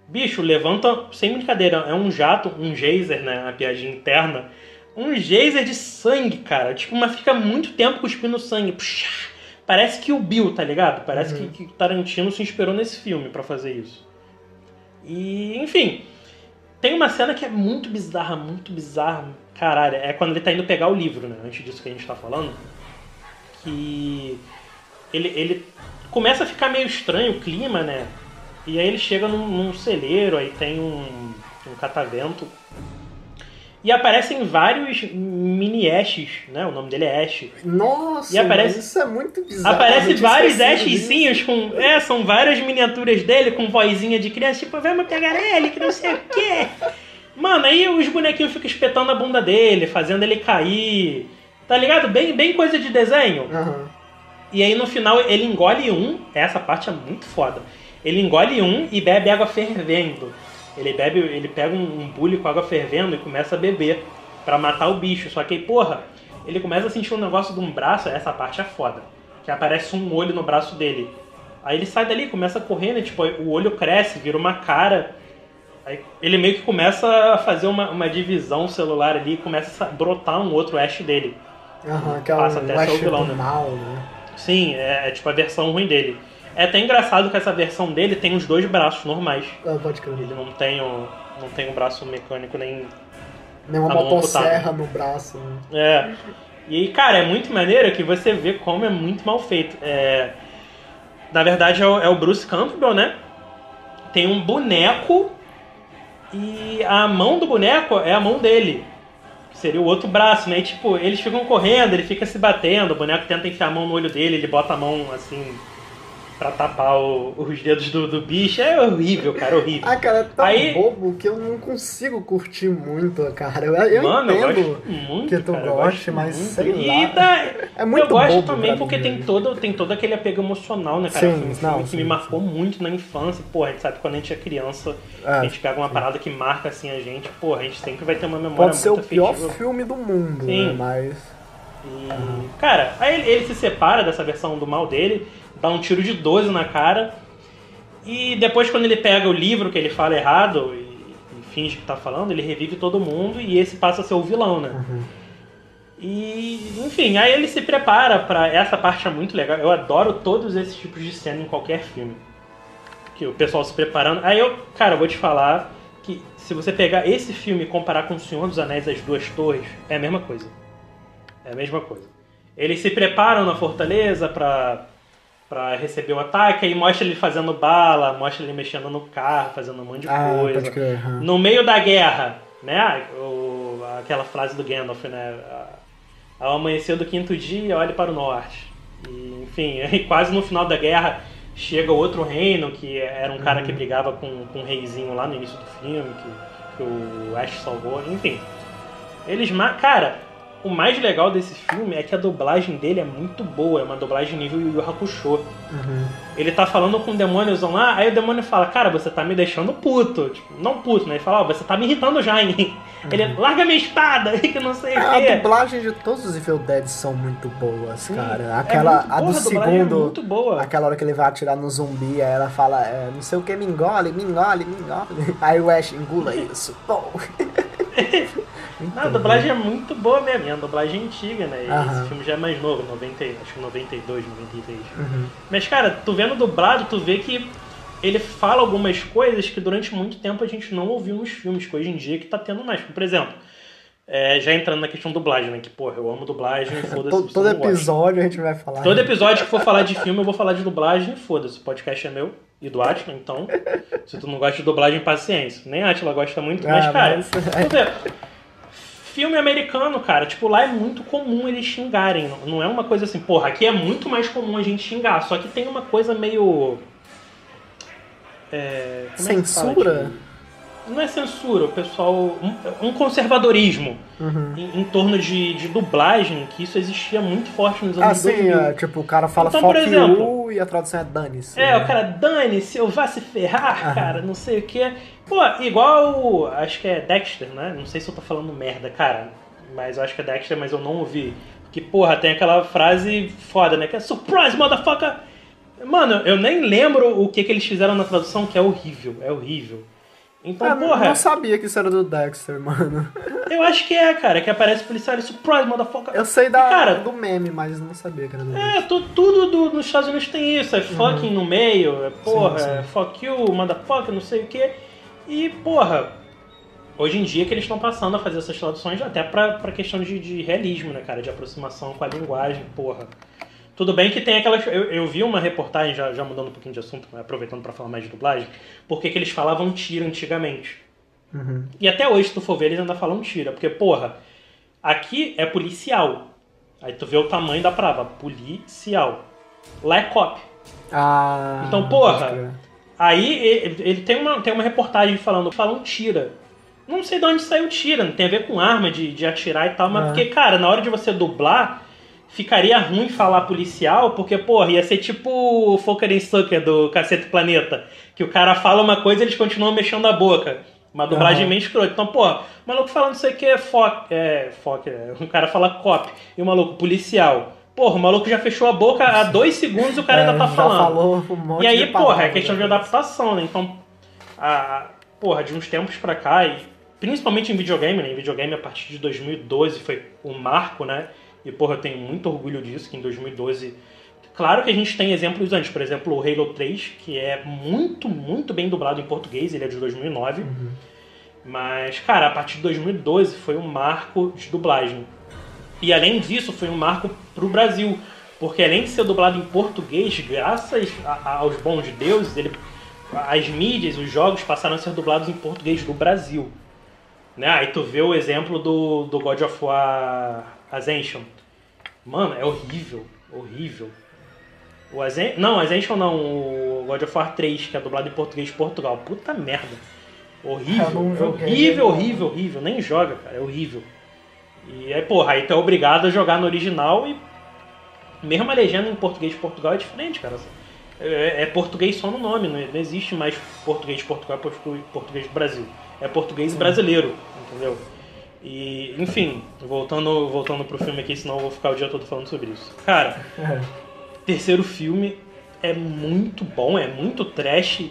Bicho, levanta, sem brincadeira, é um jato, um geyser, né? A piadinha interna. Um geyser de sangue, cara. Tipo, mas fica muito tempo cuspindo sangue. Puxa, parece que o Bill, tá ligado? Parece Uhum. que, que Tarantino se inspirou nesse filme pra fazer isso. E, enfim, tem uma cena que é muito bizarra, muito bizarra. Caralho, é quando ele tá indo pegar o livro, né? Antes disso que a gente tá falando. Que ele, ele começa a ficar meio estranho o clima, né? E aí ele chega num, num celeiro, aí tem um, um catavento. E aparecem vários mini Ashes, né? O nome dele é Ash. Nossa, E aparece- isso é muito bizarro. Aparece vários. Ashzinhos com. É, são várias miniaturas dele com vozinha de criança, tipo, vamos pegar ele, que não sei o quê. Mano, aí os bonequinhos ficam espetando a bunda dele, fazendo ele cair. Tá ligado? Bem, bem coisa de desenho. Aham. E aí no final ele engole um, essa parte é muito foda. Ele engole um e bebe água fervendo. Ele bebe, ele pega um, um bule com água fervendo e começa a beber pra matar o bicho. Só que porra, ele começa a sentir um negócio de um braço, essa parte é foda. Que aparece um olho no braço dele. Aí ele sai dali, começa a correr, né? Tipo, o olho cresce, vira uma cara. Aí ele meio que começa a fazer uma, uma divisão celular ali, começa a brotar um outro Ash dele. Aham, que é Passa até ser o vilão, né? mal, né? Sim, é, é tipo a versão ruim dele. É até engraçado que essa versão dele tem os dois braços normais. Ah, pode crer. Ele não tem o, não tem um braço mecânico nem. Nem uma mão motosserra no braço. né? É. E cara, é muito maneiro que você vê como é muito mal feito. É, na verdade é o, é o Bruce Campbell, né? Tem um boneco e a mão do boneco é a mão dele. Que seria o outro braço, né? E tipo, eles ficam correndo, ele fica se batendo, o boneco tenta enfiar a mão no olho dele, ele bota a mão assim pra tapar o- os dedos do, do bicho. É horrível, cara, horrível. Ah, cara, é tão Aí- bobo que eu não consigo curtir muito, cara. Eu, eu Mano, eu entendo. gosto muito. que tu cara, eu goste, mas muito. sei E lá. dá- É muito eu gosto também porque mim, tem né? todo, tem todo aquele apego emocional, né, cara? Sim, um não, filme que sim, me sim. marcou muito na infância. Pô, a gente sabe que quando a gente é criança, Ah, a gente pega uma parada que marca assim a gente, pô, a gente sempre vai ter uma memória Pode ser o pior filme do mundo, Sim. né? Mas. E, cara, aí ele, ele se separa dessa versão do mal dele, dá um tiro de 12 na cara. E depois, quando ele pega o livro que ele fala errado e, e finge que tá falando, ele revive todo mundo e esse passa a ser o vilão, né? Uhum. E, enfim, aí ele se prepara pra. Essa parte é muito legal. Eu adoro todos esses tipos de cena em qualquer filme. Que o pessoal se preparando. Aí eu, cara, eu vou te falar que se você pegar esse filme e comparar com O Senhor dos Anéis As Duas Torres, é a mesma coisa. É a mesma coisa. Eles se preparam na fortaleza pra, pra receber o ataque, aí mostra ele fazendo bala, mostra ele mexendo no carro, fazendo um monte de Ah, coisa. crer. aham. No meio da guerra, né? O, aquela frase do Gandalf, né? Ao amanhecer do quinto dia, olhe para o norte. (laughs) E, enfim, aí quase no final da guerra chega outro reino, que era um cara que brigava com, com um reizinho lá no início do filme, que, que o Ash salvou, enfim. Eles, cara, o mais legal desse filme é que a dublagem dele é muito boa, é uma dublagem nível Yu Yu Hakusho. Uhum. Ele tá falando com o demônio lá, aí o demônio fala, cara, você tá me deixando puto. Tipo, não puto, né? Ele fala, ó, você tá me irritando já, hein? Ele, larga minha espada, (laughs) que não sei o A quê. dublagem de todos os Evil Dead são muito boas, Sim, cara. é Aquela, muito a do boa, dublagem segundo, É muito boa. aquela hora que ele vai atirar no zumbi, aí ela fala, é, não sei o que, me engole, me engole, me engole. (laughs) Aí o Ash engula isso. Pô. (laughs) Não, a dublagem é muito boa mesmo. E a dublagem é antiga, né? Aham. Esse filme já é mais novo, 90, acho que 92, 93. Uhum. Mas, cara, tu vendo dublado, tu vê que ele fala algumas coisas que durante muito tempo a gente não ouviu nos filmes, que hoje em dia que tá tendo mais. Por exemplo, é, já entrando na questão dublagem, né? Que, porra, eu amo dublagem, (laughs) foda-se. Todo, todo não gosta. episódio a gente vai falar. Todo episódio que for falar de filme, eu vou falar de dublagem foda-se. O podcast é meu e do Atila, então. (laughs) Se tu não gosta de dublagem, paciência. Nem a Atila gosta muito, mas, Ah, cara. mas- tu vê, (laughs) filme americano, cara, tipo, lá é muito comum eles xingarem. Não- é uma coisa assim, porra, aqui é muito mais comum a gente xingar. Só que tem uma coisa meio. É, é Censura? aqui? Não é censura, o pessoal. Um, um conservadorismo Uhum. em, em torno de, de dublagem, que isso existia muito forte nos anos Assim, 2000. é, tipo, o cara fala Então, por exemplo- you e a tradução é dane-se. É, né? o cara, dane-se, eu vá se ferrar, Aham. cara, não sei o que. Pô, igual, acho que é Dexter, né? Não sei se eu tô falando merda, cara, mas eu acho que é Dexter, mas eu não ouvi. Que, porra, tem aquela frase foda, né? Que é surprise, motherfucker! Mano, eu nem lembro o que, que eles fizeram na tradução, que é horrível, é horrível. Então, Ah, porra, não sabia que isso era do Dexter, mano. eu acho que é, cara, que aparece o policial e surprise, motherfucker! Eu sei da, Cara, do meme, mas não sabia que era do É, tu- tudo do- nos Estados Unidos tem isso, é fucking no meio, é porra, Sim, sim. é fuck you, motherfucker, não sei o que. E, porra, hoje em dia que eles estão passando a fazer essas traduções até pra, pra questão de, de realismo, né, cara, de aproximação com a linguagem, porra. Tudo bem que tem aquelas. Eu, eu vi uma reportagem, já, já mudando um pouquinho de assunto, aproveitando pra falar mais de dublagem, porque que eles falavam tira antigamente. Uhum. E até hoje, se tu for ver, eles ainda falam tira. Porque, porra, aqui é policial. Aí tu vê o tamanho da palavra, policial. Lá é cop. Ah. Então, porra. Aí ele, tem, uma, tem uma reportagem falando, falam tira. Não sei de onde saiu tira, não tem a ver com arma de, de atirar e tal, mas É. porque, cara, na hora de você dublar, ficaria ruim falar policial, porque, porra, ia ser tipo o Fokker Sucker do Cacete Planeta, que o cara fala uma coisa e eles continuam mexendo a boca. Uma dublagem meio escrota. Então, porra, o maluco falando isso aqui é foc, é, foc, é, o cara fala cop, e o maluco policial. Porra, o maluco já fechou a boca há dois segundos e o cara É, ainda tá falando. falou um monte E aí, porra, é questão de né? adaptação, né? Então, a, porra, de uns tempos pra cá, e principalmente em videogame, né? Em videogame, a partir de 2012 foi um marco, né? E, porra, eu tenho muito orgulho disso, que em 2012... Claro que a gente tem exemplos antes, por exemplo, o Halo 3, que é muito, muito bem dublado em português, ele é de 2009. Uhum. Mas, cara, a partir de 2012 foi um marco de dublagem. E além disso, foi um marco pro Brasil. Porque além de ser dublado em português, graças a- aos bons deuses, ele, as mídias, os jogos passaram a ser dublados em português do Brasil. Né? Aí tu vê o exemplo do, do God of War Ascension. Mano, é horrível, horrível. O Ascen... Não, Ascension não, o God of War 3, que é dublado em português de Portugal. Puta merda. Horrível, é horrível, não. horrível, horrível. Nem joga, cara, é horrível. E aí, porra, aí tu é obrigado a jogar no original e mesmo a legenda em português de Portugal é diferente, cara. É, é português só no nome, não, não existe mais português de Portugal e portu- português do Brasil. É português brasileiro, entendeu? E, enfim, voltando, voltando pro filme aqui, senão eu vou ficar o dia todo falando sobre isso. Cara, É. (laughs) terceiro filme, é muito bom, é muito trash.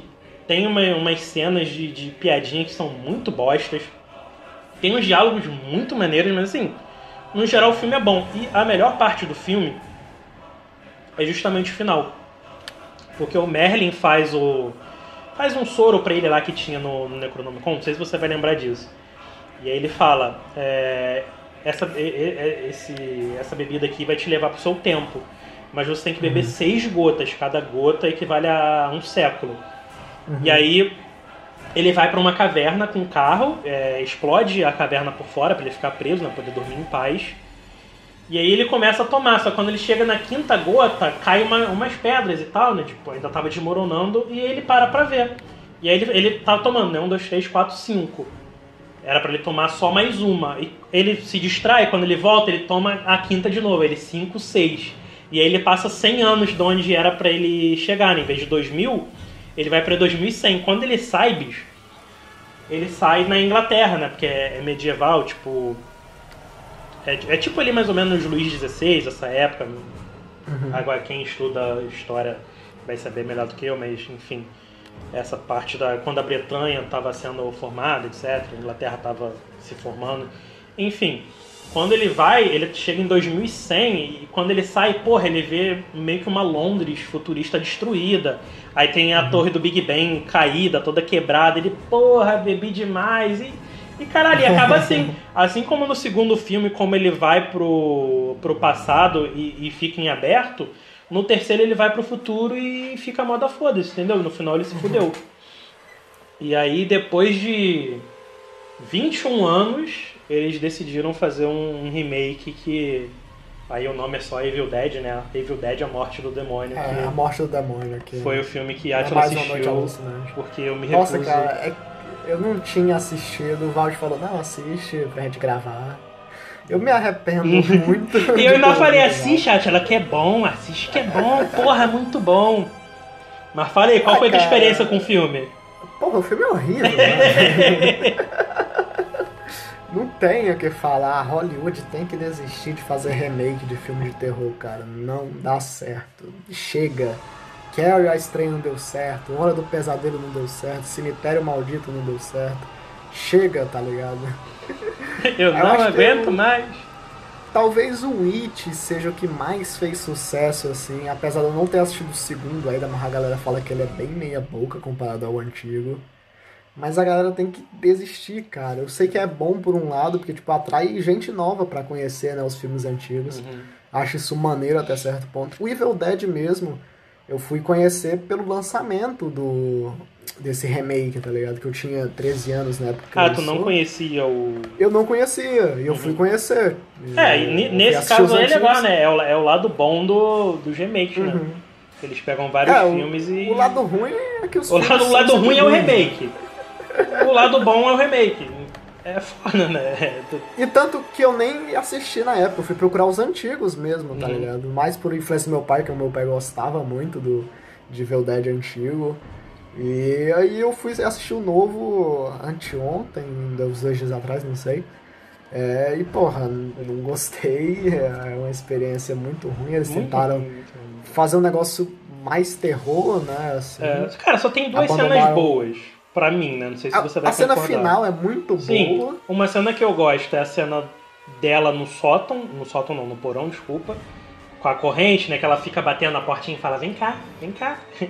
Tem uma, umas cenas de, de piadinha que são muito bostas. Tem uns diálogos muito maneiros, mas assim, no geral o filme é bom. E a melhor parte do filme é justamente o final. Porque o Merlin faz o. faz um soro pra ele lá que tinha no, no Necronomicon, não sei se você vai lembrar disso. E aí ele fala, é, essa, esse, essa bebida aqui vai te levar pro seu tempo. Mas você tem que beber uhum. seis gotas, cada gota equivale a um século. Uhum. E aí ele vai para uma caverna com um carro, é, explode a caverna por fora para ele ficar preso, né, poder dormir em paz. E aí ele começa a tomar, só que quando ele chega na quinta gota, cai uma, umas pedras e tal, né? Tipo, ainda tava desmoronando e ele para pra ver. E aí ele, ele tava tomando, né? Um, dois, três, quatro, cinco. Era para ele tomar só mais uma. E ele se distrai, quando ele volta, ele toma a quinta de novo. Ele cinco, seis. E aí ele passa 100 anos de onde era para ele chegar, né? Em vez de 2000, ele vai para 2100. Quando ele sai, bicho, ele sai na Inglaterra, né? Porque é, é medieval, tipo é, é, tipo ali mais ou menos Luís XVI, essa época. Uhum. Agora quem estuda história vai saber melhor do que eu, mas enfim. Essa parte da. quando a Bretanha estava sendo formada, etc. A Inglaterra estava se formando. Enfim, quando ele vai, ele chega em 2100 e quando ele sai, porra, ele vê meio que uma Londres futurista destruída. Aí tem a uhum. torre do Big Ben caída, toda quebrada. Ele, porra, bebi demais. E e caralho, acaba assim. (laughs) assim como no segundo filme, como ele vai pro, pro passado e, e fica em aberto, no terceiro ele vai pro futuro e fica moda foda-se, entendeu? No final ele se fudeu. E aí, depois de 21 anos, eles decidiram fazer um, um remake que. Aí o nome é só Evil Dead, né? Evil Dead, a morte do demônio. É, a morte do demônio. Que foi o filme que Atila é assistiu. Porque eu me Nossa, cara, é eu não tinha assistido, o Valde falou, não, assiste pra gente gravar. Eu me arrependo (laughs) muito. e eu ainda falei, assiste, ela que é bom, assiste que é bom, porra, muito bom. Mas falei, qual ah, foi a tua experiência com o filme? Porra, o filme é horrível, (laughs) né? Não tem o que falar, Hollywood tem que desistir de fazer remake de filme de terror, cara. Não dá certo. Chega. Carrie a Estranha não deu certo, Hora do Pesadelo não deu certo, Cemitério Maldito não deu certo. Chega, tá ligado? (laughs) Eu não aguento mais. Talvez o It seja o que mais fez sucesso, assim, apesar de eu não ter assistido o segundo, ainda a galera fala que ele é bem meia boca comparado ao antigo. Mas a galera tem que desistir, cara. Eu sei que é bom por um lado, porque, tipo, atrai gente nova para conhecer, né, os filmes antigos. Uhum. Acho isso maneiro até certo ponto. O Evil Dead mesmo, eu fui conhecer pelo lançamento do desse remake, tá ligado? Que eu tinha 13 anos na época. Ah, tu não conhecia o. Eu não conhecia, e eu uhum. fui conhecer. É, e nesse caso é legal, né? É o, é o lado bom do, do remake, né? Uhum. Eles pegam vários é, filmes o, e. O lado ruim é que os O lado, o lado ruim é o remake. O lado bom é o remake. É foda, né? E tanto que eu nem assisti na época, eu fui procurar os antigos mesmo, tá uhum. ligado? Mais por influência do meu pai, que o meu pai gostava muito do, de ver o Dead antigo. E aí eu fui assistir o novo anteontem, uns dois dias atrás, não sei. É, e porra, não gostei, é uma experiência muito ruim. Eles muito tentaram ruim, fazer um negócio mais terror, né? Assim, é, cara, só tem duas cenas boas Pra mim, né? Não sei se você vai A cena final é muito Sim, boa. Uma cena que eu gosto é a cena dela no sótão. No sótão não, no porão, desculpa. Com a corrente, né? Que ela fica batendo na portinha e fala, vem cá, vem cá. (laughs)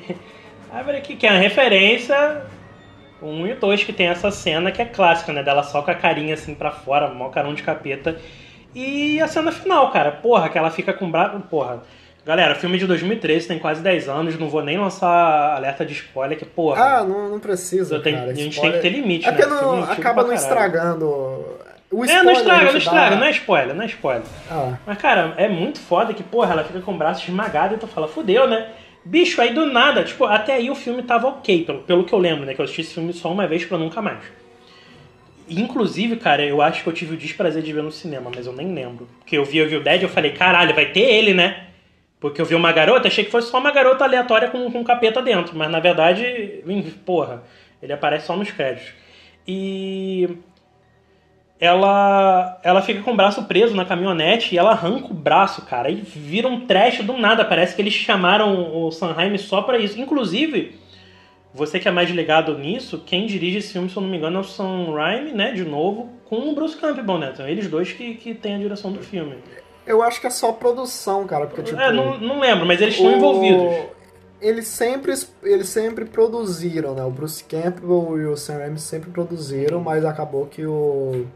Abre aqui, que é uma referência. Um e dois que tem essa cena que é clássica, né? Dela só com a carinha assim pra fora, mó carão de capeta. E a cena final, cara. Porra, que ela fica com o braço. Porra Galera, filme de 2013 tem quase 10 anos, não vou nem lançar alerta de spoiler, que porra. Ah, não, não precisa. Tenho, cara, a gente spoiler... tem que ter limite, é né? Não, acaba não estragando. O é, não estraga, não estraga, dá... não é spoiler, não é spoiler. Ah. Mas, cara, é muito foda que, porra, ela fica com o braço esmagado e tu fala, fudeu, né? Bicho, aí do nada, tipo, até aí o filme tava ok, pelo, pelo que eu lembro, né? Que eu assisti esse filme só uma vez pra nunca mais. Inclusive, cara, eu acho que eu tive o desprazer de ver no cinema, mas eu nem lembro. Porque eu vi o Dead e eu falei, caralho, vai ter ele, né? Porque eu vi uma garota, achei que fosse só uma garota aleatória com, com um capeta dentro. Mas na verdade, porra, ele aparece só nos créditos. E. ela, ela fica com o braço preso na caminhonete e ela arranca o braço, cara, e vira um trash do nada. Parece que eles chamaram o Sanheim só pra isso. Inclusive, você que é mais ligado nisso, quem dirige esse filme, se eu não me engano, é o Sam Raimi, né, de novo, com o Bruce Campbell, né? Então, eles dois que, que têm a direção do filme. Eu acho que é só produção, cara, porque tipo... É, não, não lembro, mas eles estão envolvidos. Eles sempre, eles sempre produziram, né? O Bruce Campbell e o Sam Raimi sempre produziram, mas acabou que o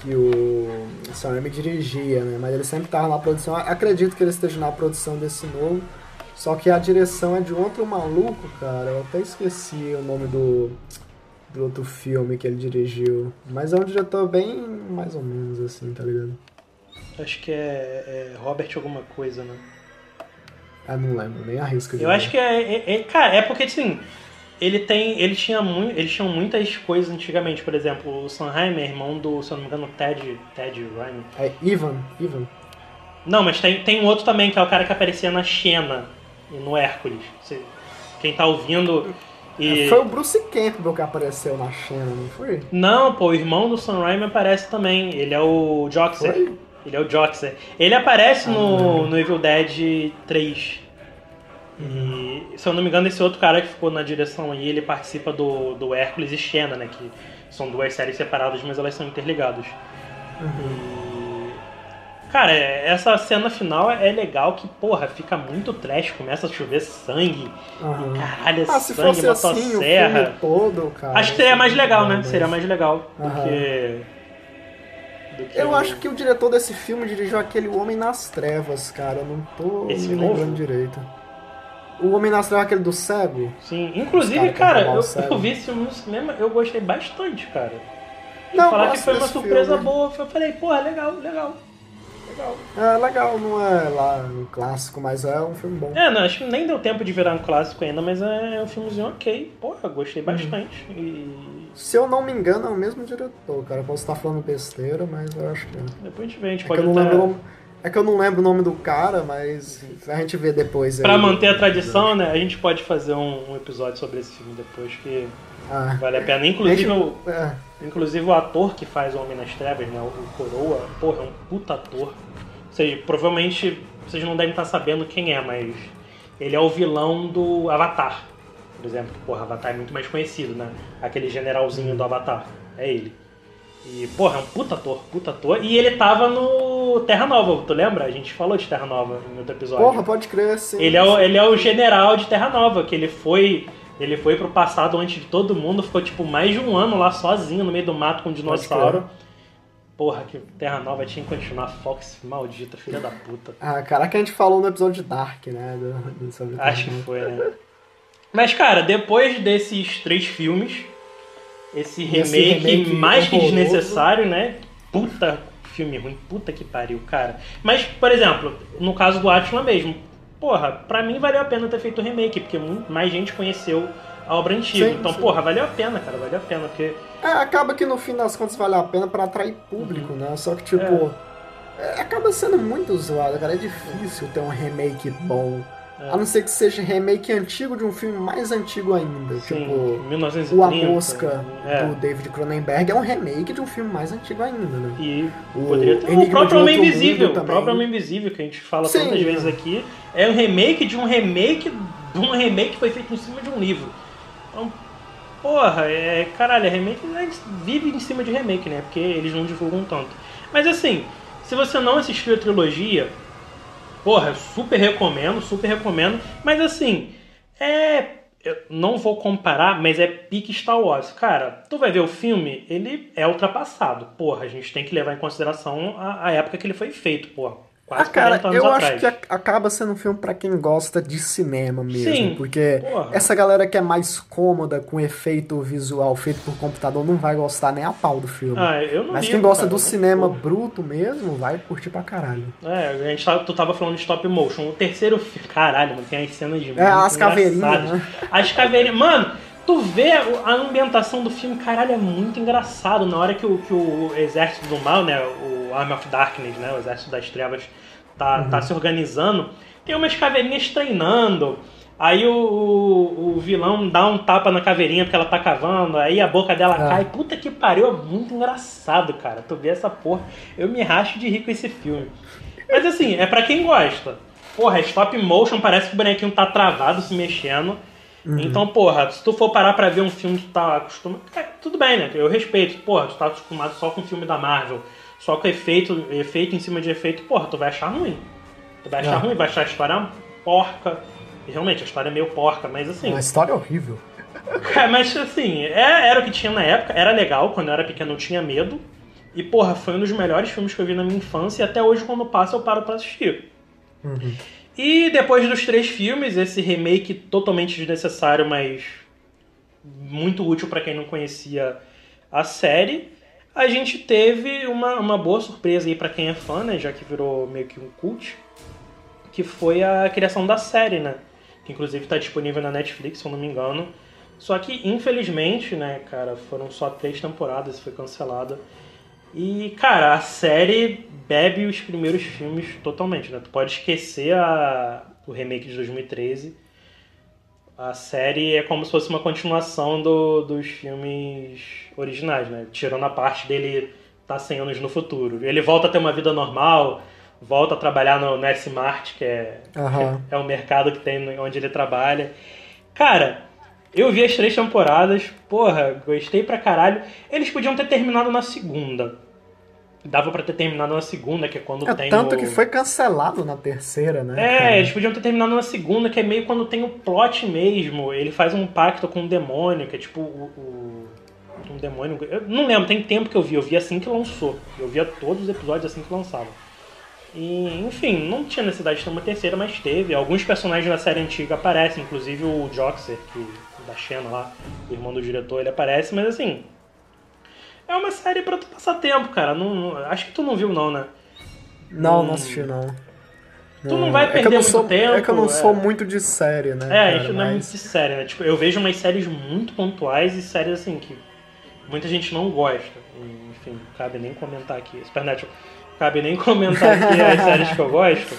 que o Sam Raimi dirigia, né? Mas ele sempre estava na produção. Acredito que ele esteja na produção desse novo. Só que a direção é de outro maluco, cara. Eu até esqueci o nome do, do outro filme que ele dirigiu. Mas é um diretor bem mais ou menos assim, tá ligado? Acho que é, é Robert alguma coisa, né? Ah, não lembro, nem arrisco de Eu ver. acho que é, é, é, Cara, é porque assim. Ele tem. Ele tinha muito. Eles tinham muitas coisas antigamente, por exemplo, o Sanheim é irmão do, se eu não me engano, Ted. Ted Ryan. É Ivan, Ivan. Não, mas tem, tem um outro também, que é o cara que aparecia na Xena e no Hércules. Você, quem tá ouvindo. E... É, foi o Bruce Campbell que apareceu na Xena, não foi? Não, pô, o irmão do Sam Raimi aparece também. Ele é o Joxer. Foi? Ele é o Joxer. Ele aparece ah, no, no Evil Dead 3. E, se eu não me engano, esse outro cara que ficou na direção aí, ele participa do, do Hércules e Xena, né? Que são duas séries separadas, mas elas são interligadas. Uhum. E, cara, é, essa cena final é legal que, porra, fica muito trash, começa a chover sangue. Uhum. E, caralho, ah, sangue, motosserra. Assim, todo, cara, Acho que seria mais legal, né? Seria mais legal uhum. do que eu acho que o diretor desse filme dirigiu aquele Homem nas Trevas, cara. Eu não tô Esse me lembrando direito. O Homem nas Trevas, aquele do cego. Sim, inclusive, cara, eu, eu, vi esse filme no cinema, eu gostei bastante, cara. não, falar que foi uma surpresa filme. boa, eu falei, porra, legal, legal. Legal. É legal, não é lá um clássico, mas é um filme bom. É, não, acho que nem deu tempo de virar um clássico ainda, mas é um filmezinho ok. Porra, gostei uhum. bastante. Uhum. E se eu não me engano, é o mesmo diretor, cara. Eu posso estar falando besteira, mas eu acho que é. Depois a gente vê, a gente é pode que até... lembro É que eu não lembro o nome do cara, mas a gente vê depois. Pra aí, manter a tradição, né? A gente pode fazer um, um episódio sobre esse filme depois, que ah, vale a pena. Inclusive, gente, o, é. inclusive o ator que faz o Homem nas Trevas, né? O Coroa, porra, é um puta ator. Ou seja, provavelmente vocês não devem estar sabendo quem é, mas ele é o vilão do Avatar por exemplo, que, porra, Avatar é muito mais conhecido, né? Aquele generalzinho do Avatar. É ele. E, porra, é um puta ator, puta ator. E ele tava no Terra Nova, tu lembra? A gente falou de Terra Nova no outro episódio. Porra, pode crer, sim. Ele é o, ele é o general de Terra Nova, que ele foi. Ele foi pro passado antes de todo mundo, ficou tipo mais de um ano lá sozinho no meio do mato com um dinossauro. Porra, que Terra Nova tinha que continuar Fox, maldita, filha da puta. Ah, caraca, a gente falou no episódio de Dark, né? Do, do, Acho que foi, né? Mas, cara, depois desses três filmes, esse remake, esse remake mais que desnecessário, né? Puta filme ruim, puta que pariu, cara. Mas, por exemplo, no caso do Atlan mesmo, porra, pra mim valeu a pena ter feito o remake, porque mais gente conheceu a obra antiga. Sim, então, sim. porra, valeu a pena, cara, valeu a pena, porque... É, acaba que no fim das contas valeu a pena para atrair público, uhum. né? Só que, tipo, é. É, acaba sendo muito zoado, cara. É difícil ter um remake bom é. A não ser que seja remake antigo de um filme mais antigo ainda. Sim, tipo, 1930, O A Mosca, é. do David Cronenberg, é um remake de um filme mais antigo ainda, né? E o, poderia ter o próprio Homem Invisível. O próprio Homem Invisível, que a gente fala Sim, tantas vezes aqui, é um remake de um remake de um remake que foi feito em cima de um livro. Então, porra, é, caralho, é remake vive em cima de remake, né? Porque eles não divulgam tanto. Mas assim, se você não assistiu a trilogia, Porra, super recomendo, super recomendo. Mas assim, é. Eu não vou comparar, mas é pique Star Wars. Cara, tu vai ver o filme, ele é ultrapassado. Porra, a gente tem que levar em consideração a, a época que ele foi feito, porra. Quase ah, cara, eu atrás. acho que acaba sendo um filme para quem gosta de cinema mesmo. Sim, porque porra. essa galera que é mais cômoda com efeito visual feito por computador não vai gostar nem a pau do filme. Ah, eu não Mas quem gosta cara, do cinema porra. bruto mesmo vai curtir pra caralho. É, a gente tava, tu tava falando de stop motion. O terceiro filme. Caralho, mano, tem as cenas de. É, as caveirinhas. Né? As caveirinhas. Mano, tu vê a ambientação do filme, caralho, é muito engraçado. Na hora que o, que o exército do mal, né? O Army of Darkness, né? O Exército das Trevas tá, uhum. tá se organizando. Tem umas caveirinhas treinando. Aí o, o, o vilão dá um tapa na caveirinha porque ela tá cavando, aí a boca dela Ah. cai. Puta que pariu, é muito engraçado, cara. Tu vê essa porra. Eu me racho de rir com esse filme. Mas assim, é pra quem gosta. Porra, é stop motion, parece que o bonequinho tá travado, se mexendo. Então, porra, se tu for parar pra ver um filme que tu tá acostumado. é, tudo bem, né? Eu respeito. Porra, tu tá acostumado só com filme da Marvel, só com efeito, efeito em cima de efeito, porra, tu vai achar ruim. Tu vai achar Ah. ruim, vai achar a história porca. E realmente, a história é meio porca, mas assim. Uma história horrível. (laughs) É, mas assim, é- era o que tinha na época, era legal, quando eu era pequeno eu tinha medo. E, porra, foi um dos melhores filmes que eu vi na minha infância e até hoje, quando passa, eu paro pra assistir. Uhum. E depois dos três filmes, esse remake totalmente desnecessário, mas muito útil pra quem não conhecia a série, a gente teve uma, uma boa surpresa aí pra quem é fã, né? Já que virou meio que um cult, que foi a criação da série, né? Que inclusive tá disponível na Netflix, se eu não me engano. Só que, infelizmente, né, cara, foram só três temporadas foi cancelada. E, cara, a série bebe os primeiros filmes totalmente, né? Tu pode esquecer a, o remake de 2013. A série é como se fosse uma continuação do- dos filmes originais, né? Tirando a parte dele tá 100 anos no futuro. Ele volta a ter uma vida normal, volta a trabalhar no, no S-Mart, que é, Aham. (laughs) é o mercado que tem onde ele trabalha. Cara, eu vi as três temporadas, porra, gostei pra caralho. Eles podiam ter terminado na segunda. Dava pra ter terminado na segunda, que é quando É tem tanto o... que foi cancelado na terceira, né? É, cara? eles podiam ter terminado na segunda, que é meio quando tem o plot mesmo. Ele faz um pacto com um demônio, que é tipo o. o- um demônio. Eu não lembro, tem tempo que eu vi. Eu vi assim que lançou. Eu via todos os episódios assim que lançava. E, enfim, não tinha necessidade de ter uma terceira, mas teve. Alguns personagens da série antiga aparecem, inclusive o Joxer, que, da Xena lá, o irmão do diretor, ele aparece, mas assim. É uma série pra tu passar tempo, cara. Não, não- acho que tu não viu, não, né? Não, Hum. não assisti, não. Tu não vai é perder não muito sou, tempo, É que eu não é. sou muito de série, né? É, cara, a gente não é muito mas- de série, né? Tipo, eu vejo umas séries muito pontuais e séries assim que muita gente não gosta. Enfim, cabe nem comentar aqui. Supernatural, cabe nem comentar aqui (laughs) as séries que eu gosto.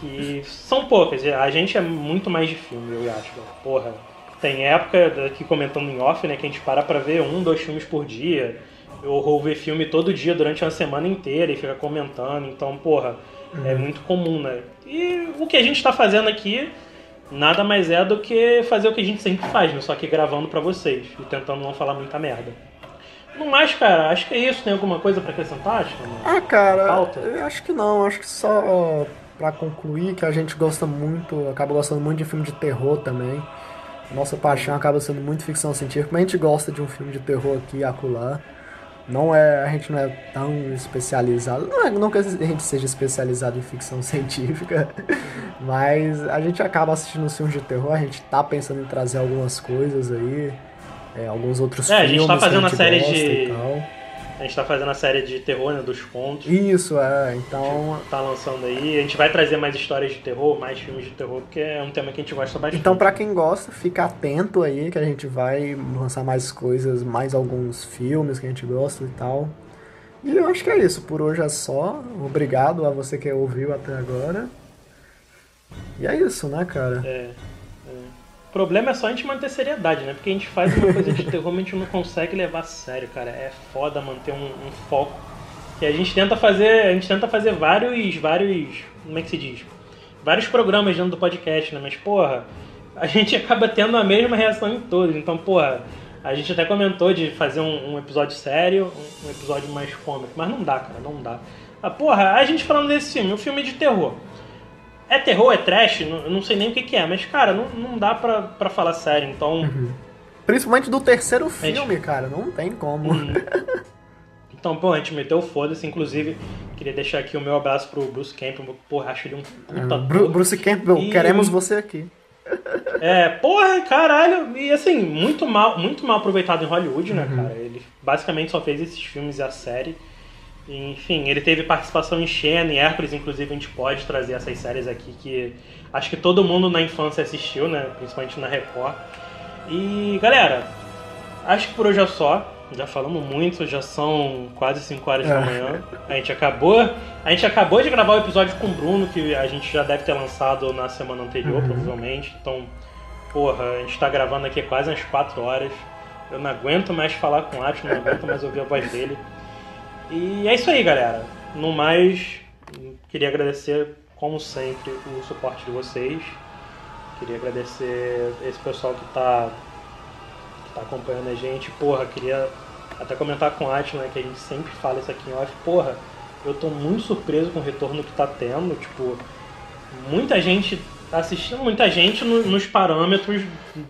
Que são poucas. A gente é muito mais de filme, eu acho. Porra, tem época aqui comentando em off, né? Que a gente para pra ver um, dois filmes por dia. Eu vou ver filme todo dia durante uma semana inteira e fica comentando. Então, porra, é muito comum, né? E o que a gente tá fazendo aqui nada mais é do que fazer o que a gente sempre faz, né? Só que gravando pra vocês e tentando não falar muita merda. No mais, cara, acho que é isso. Tem alguma coisa pra acrescentar, acho? Ah, cara, Falta? eu acho que não. Acho que só pra concluir que a gente gosta muito, acaba gostando muito de filme de terror também. Nossa paixão acaba sendo muito ficção científica, mas a gente gosta de um filme de terror aqui e acolá. Não é, a gente não é tão especializado, não é não que a gente seja especializado em ficção (laughs) científica, mas a gente acaba assistindo os filmes de terror, a gente tá pensando em trazer algumas coisas aí, é, alguns outros É, a filmes gente tá fazendo a a gente série de-. A gente tá fazendo a série de terror, né? Dos contos. Isso, é. Então, Tá lançando aí. A gente vai trazer mais histórias de terror, mais filmes de terror, porque é um tema que a gente gosta bastante. então pra quem gosta, fica atento aí que a gente vai lançar mais coisas, mais alguns filmes que a gente gosta e tal. E eu acho que é isso. Por hoje é só. Obrigado a você que ouviu até agora. E é isso, né, cara? É, problema é só a gente manter seriedade, né? Porque a gente faz uma coisa de terror, mas a gente (laughs) não consegue levar a sério, cara. É foda manter um, um foco. E a gente tenta fazer. A gente tenta fazer vários. vários. Como é que se diz? Vários programas dentro do podcast, né? Mas, porra, a gente (laughs) acaba tendo a mesma reação em todos. Então, porra, a gente até comentou de fazer um, um episódio sério, um, um episódio mais cômico. Mas não dá, cara, não dá. Ah, porra, a gente falando desse filme, um filme de terror. É terror, é trash, não- não sei nem o que, que é, mas, cara, não, não dá pra, pra falar sério, então. Principalmente do terceiro gente- filme, cara. Não tem como. Uhum. Então, pô, a gente meteu foda-se, inclusive, queria deixar aqui o meu abraço pro Bruce Campbell, porra, acho ele um puta Ah, Bru-. Bruce Campbell, E- queremos você aqui. É, porra, caralho, e assim, muito mal, muito mal aproveitado em Hollywood, né, cara? Ele basicamente só fez esses filmes e a série. Enfim, ele teve participação em Xena e Hércules, inclusive a gente pode trazer essas séries aqui que acho que todo mundo na infância assistiu, né? Principalmente na Record. E, galera, acho que por hoje é só. Já falamos muito, já são quase 5 horas é. da manhã. A gente acabou. A gente acabou de gravar o episódio com o Bruno, que a gente já deve ter lançado na semana anterior, uhum. provavelmente. Então, porra, a gente tá gravando aqui quase umas 4 horas. Eu não aguento mais falar com o Atio, não aguento mais ouvir a voz dele. E é isso aí, galera. No mais, queria agradecer, como sempre, o suporte de vocês. Queria agradecer esse pessoal que tá, que tá acompanhando a gente. Porra, queria até comentar com o Atila, né, que a gente sempre fala isso aqui em off. Porra, eu tô muito surpreso com o retorno que tá tendo. Tipo, muita gente assistindo, muita gente no, nos parâmetros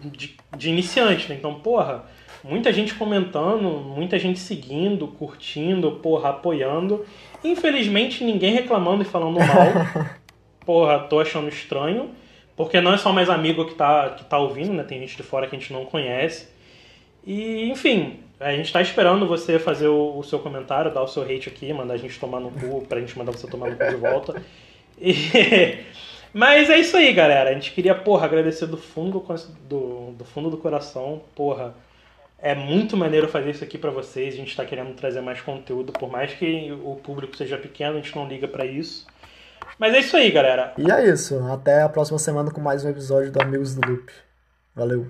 de, de iniciante, né? Então, porra muita gente comentando, muita gente seguindo, curtindo, porra, apoiando. Infelizmente, ninguém reclamando e falando mal. (laughs) porra, tô achando estranho. Porque não é só mais amigo que tá, que tá ouvindo, né? Tem gente de fora que a gente não conhece. E, enfim, a gente tá esperando você fazer o, o seu comentário, dar o seu hate aqui, mandar a gente tomar no cu, pra gente mandar você tomar no cu de volta. E... (laughs) Mas é isso aí, galera. A gente queria, porra, agradecer do fundo do, do fundo do coração, porra é muito maneiro fazer isso aqui para vocês. A gente está querendo trazer mais conteúdo, por mais que o público seja pequeno, a gente não liga para isso. Mas é isso aí, galera. E é isso. Até a próxima semana com mais um episódio do Amigos do Loop. Valeu.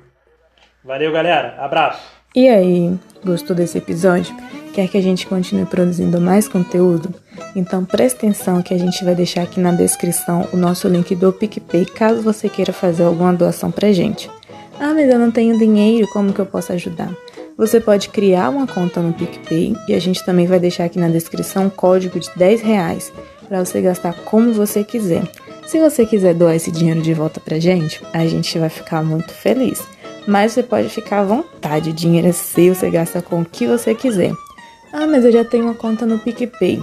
Valeu, galera. Abraço. E aí, gostou desse episódio? Quer que a gente continue produzindo mais conteúdo? Então preste atenção que a gente vai deixar aqui na descrição o nosso link do PicPay caso você queira fazer alguma doação pra gente. Ah, mas eu não tenho dinheiro, como que eu posso ajudar? Você pode criar uma conta no PicPay e a gente também vai deixar aqui na descrição um código de 10 reais para você gastar como você quiser. Se você quiser doar esse dinheiro de volta pra gente, a gente vai ficar muito feliz. Mas você pode ficar à vontade, o dinheiro é seu, você gasta com o que você quiser. Ah, mas eu já tenho uma conta no PicPay.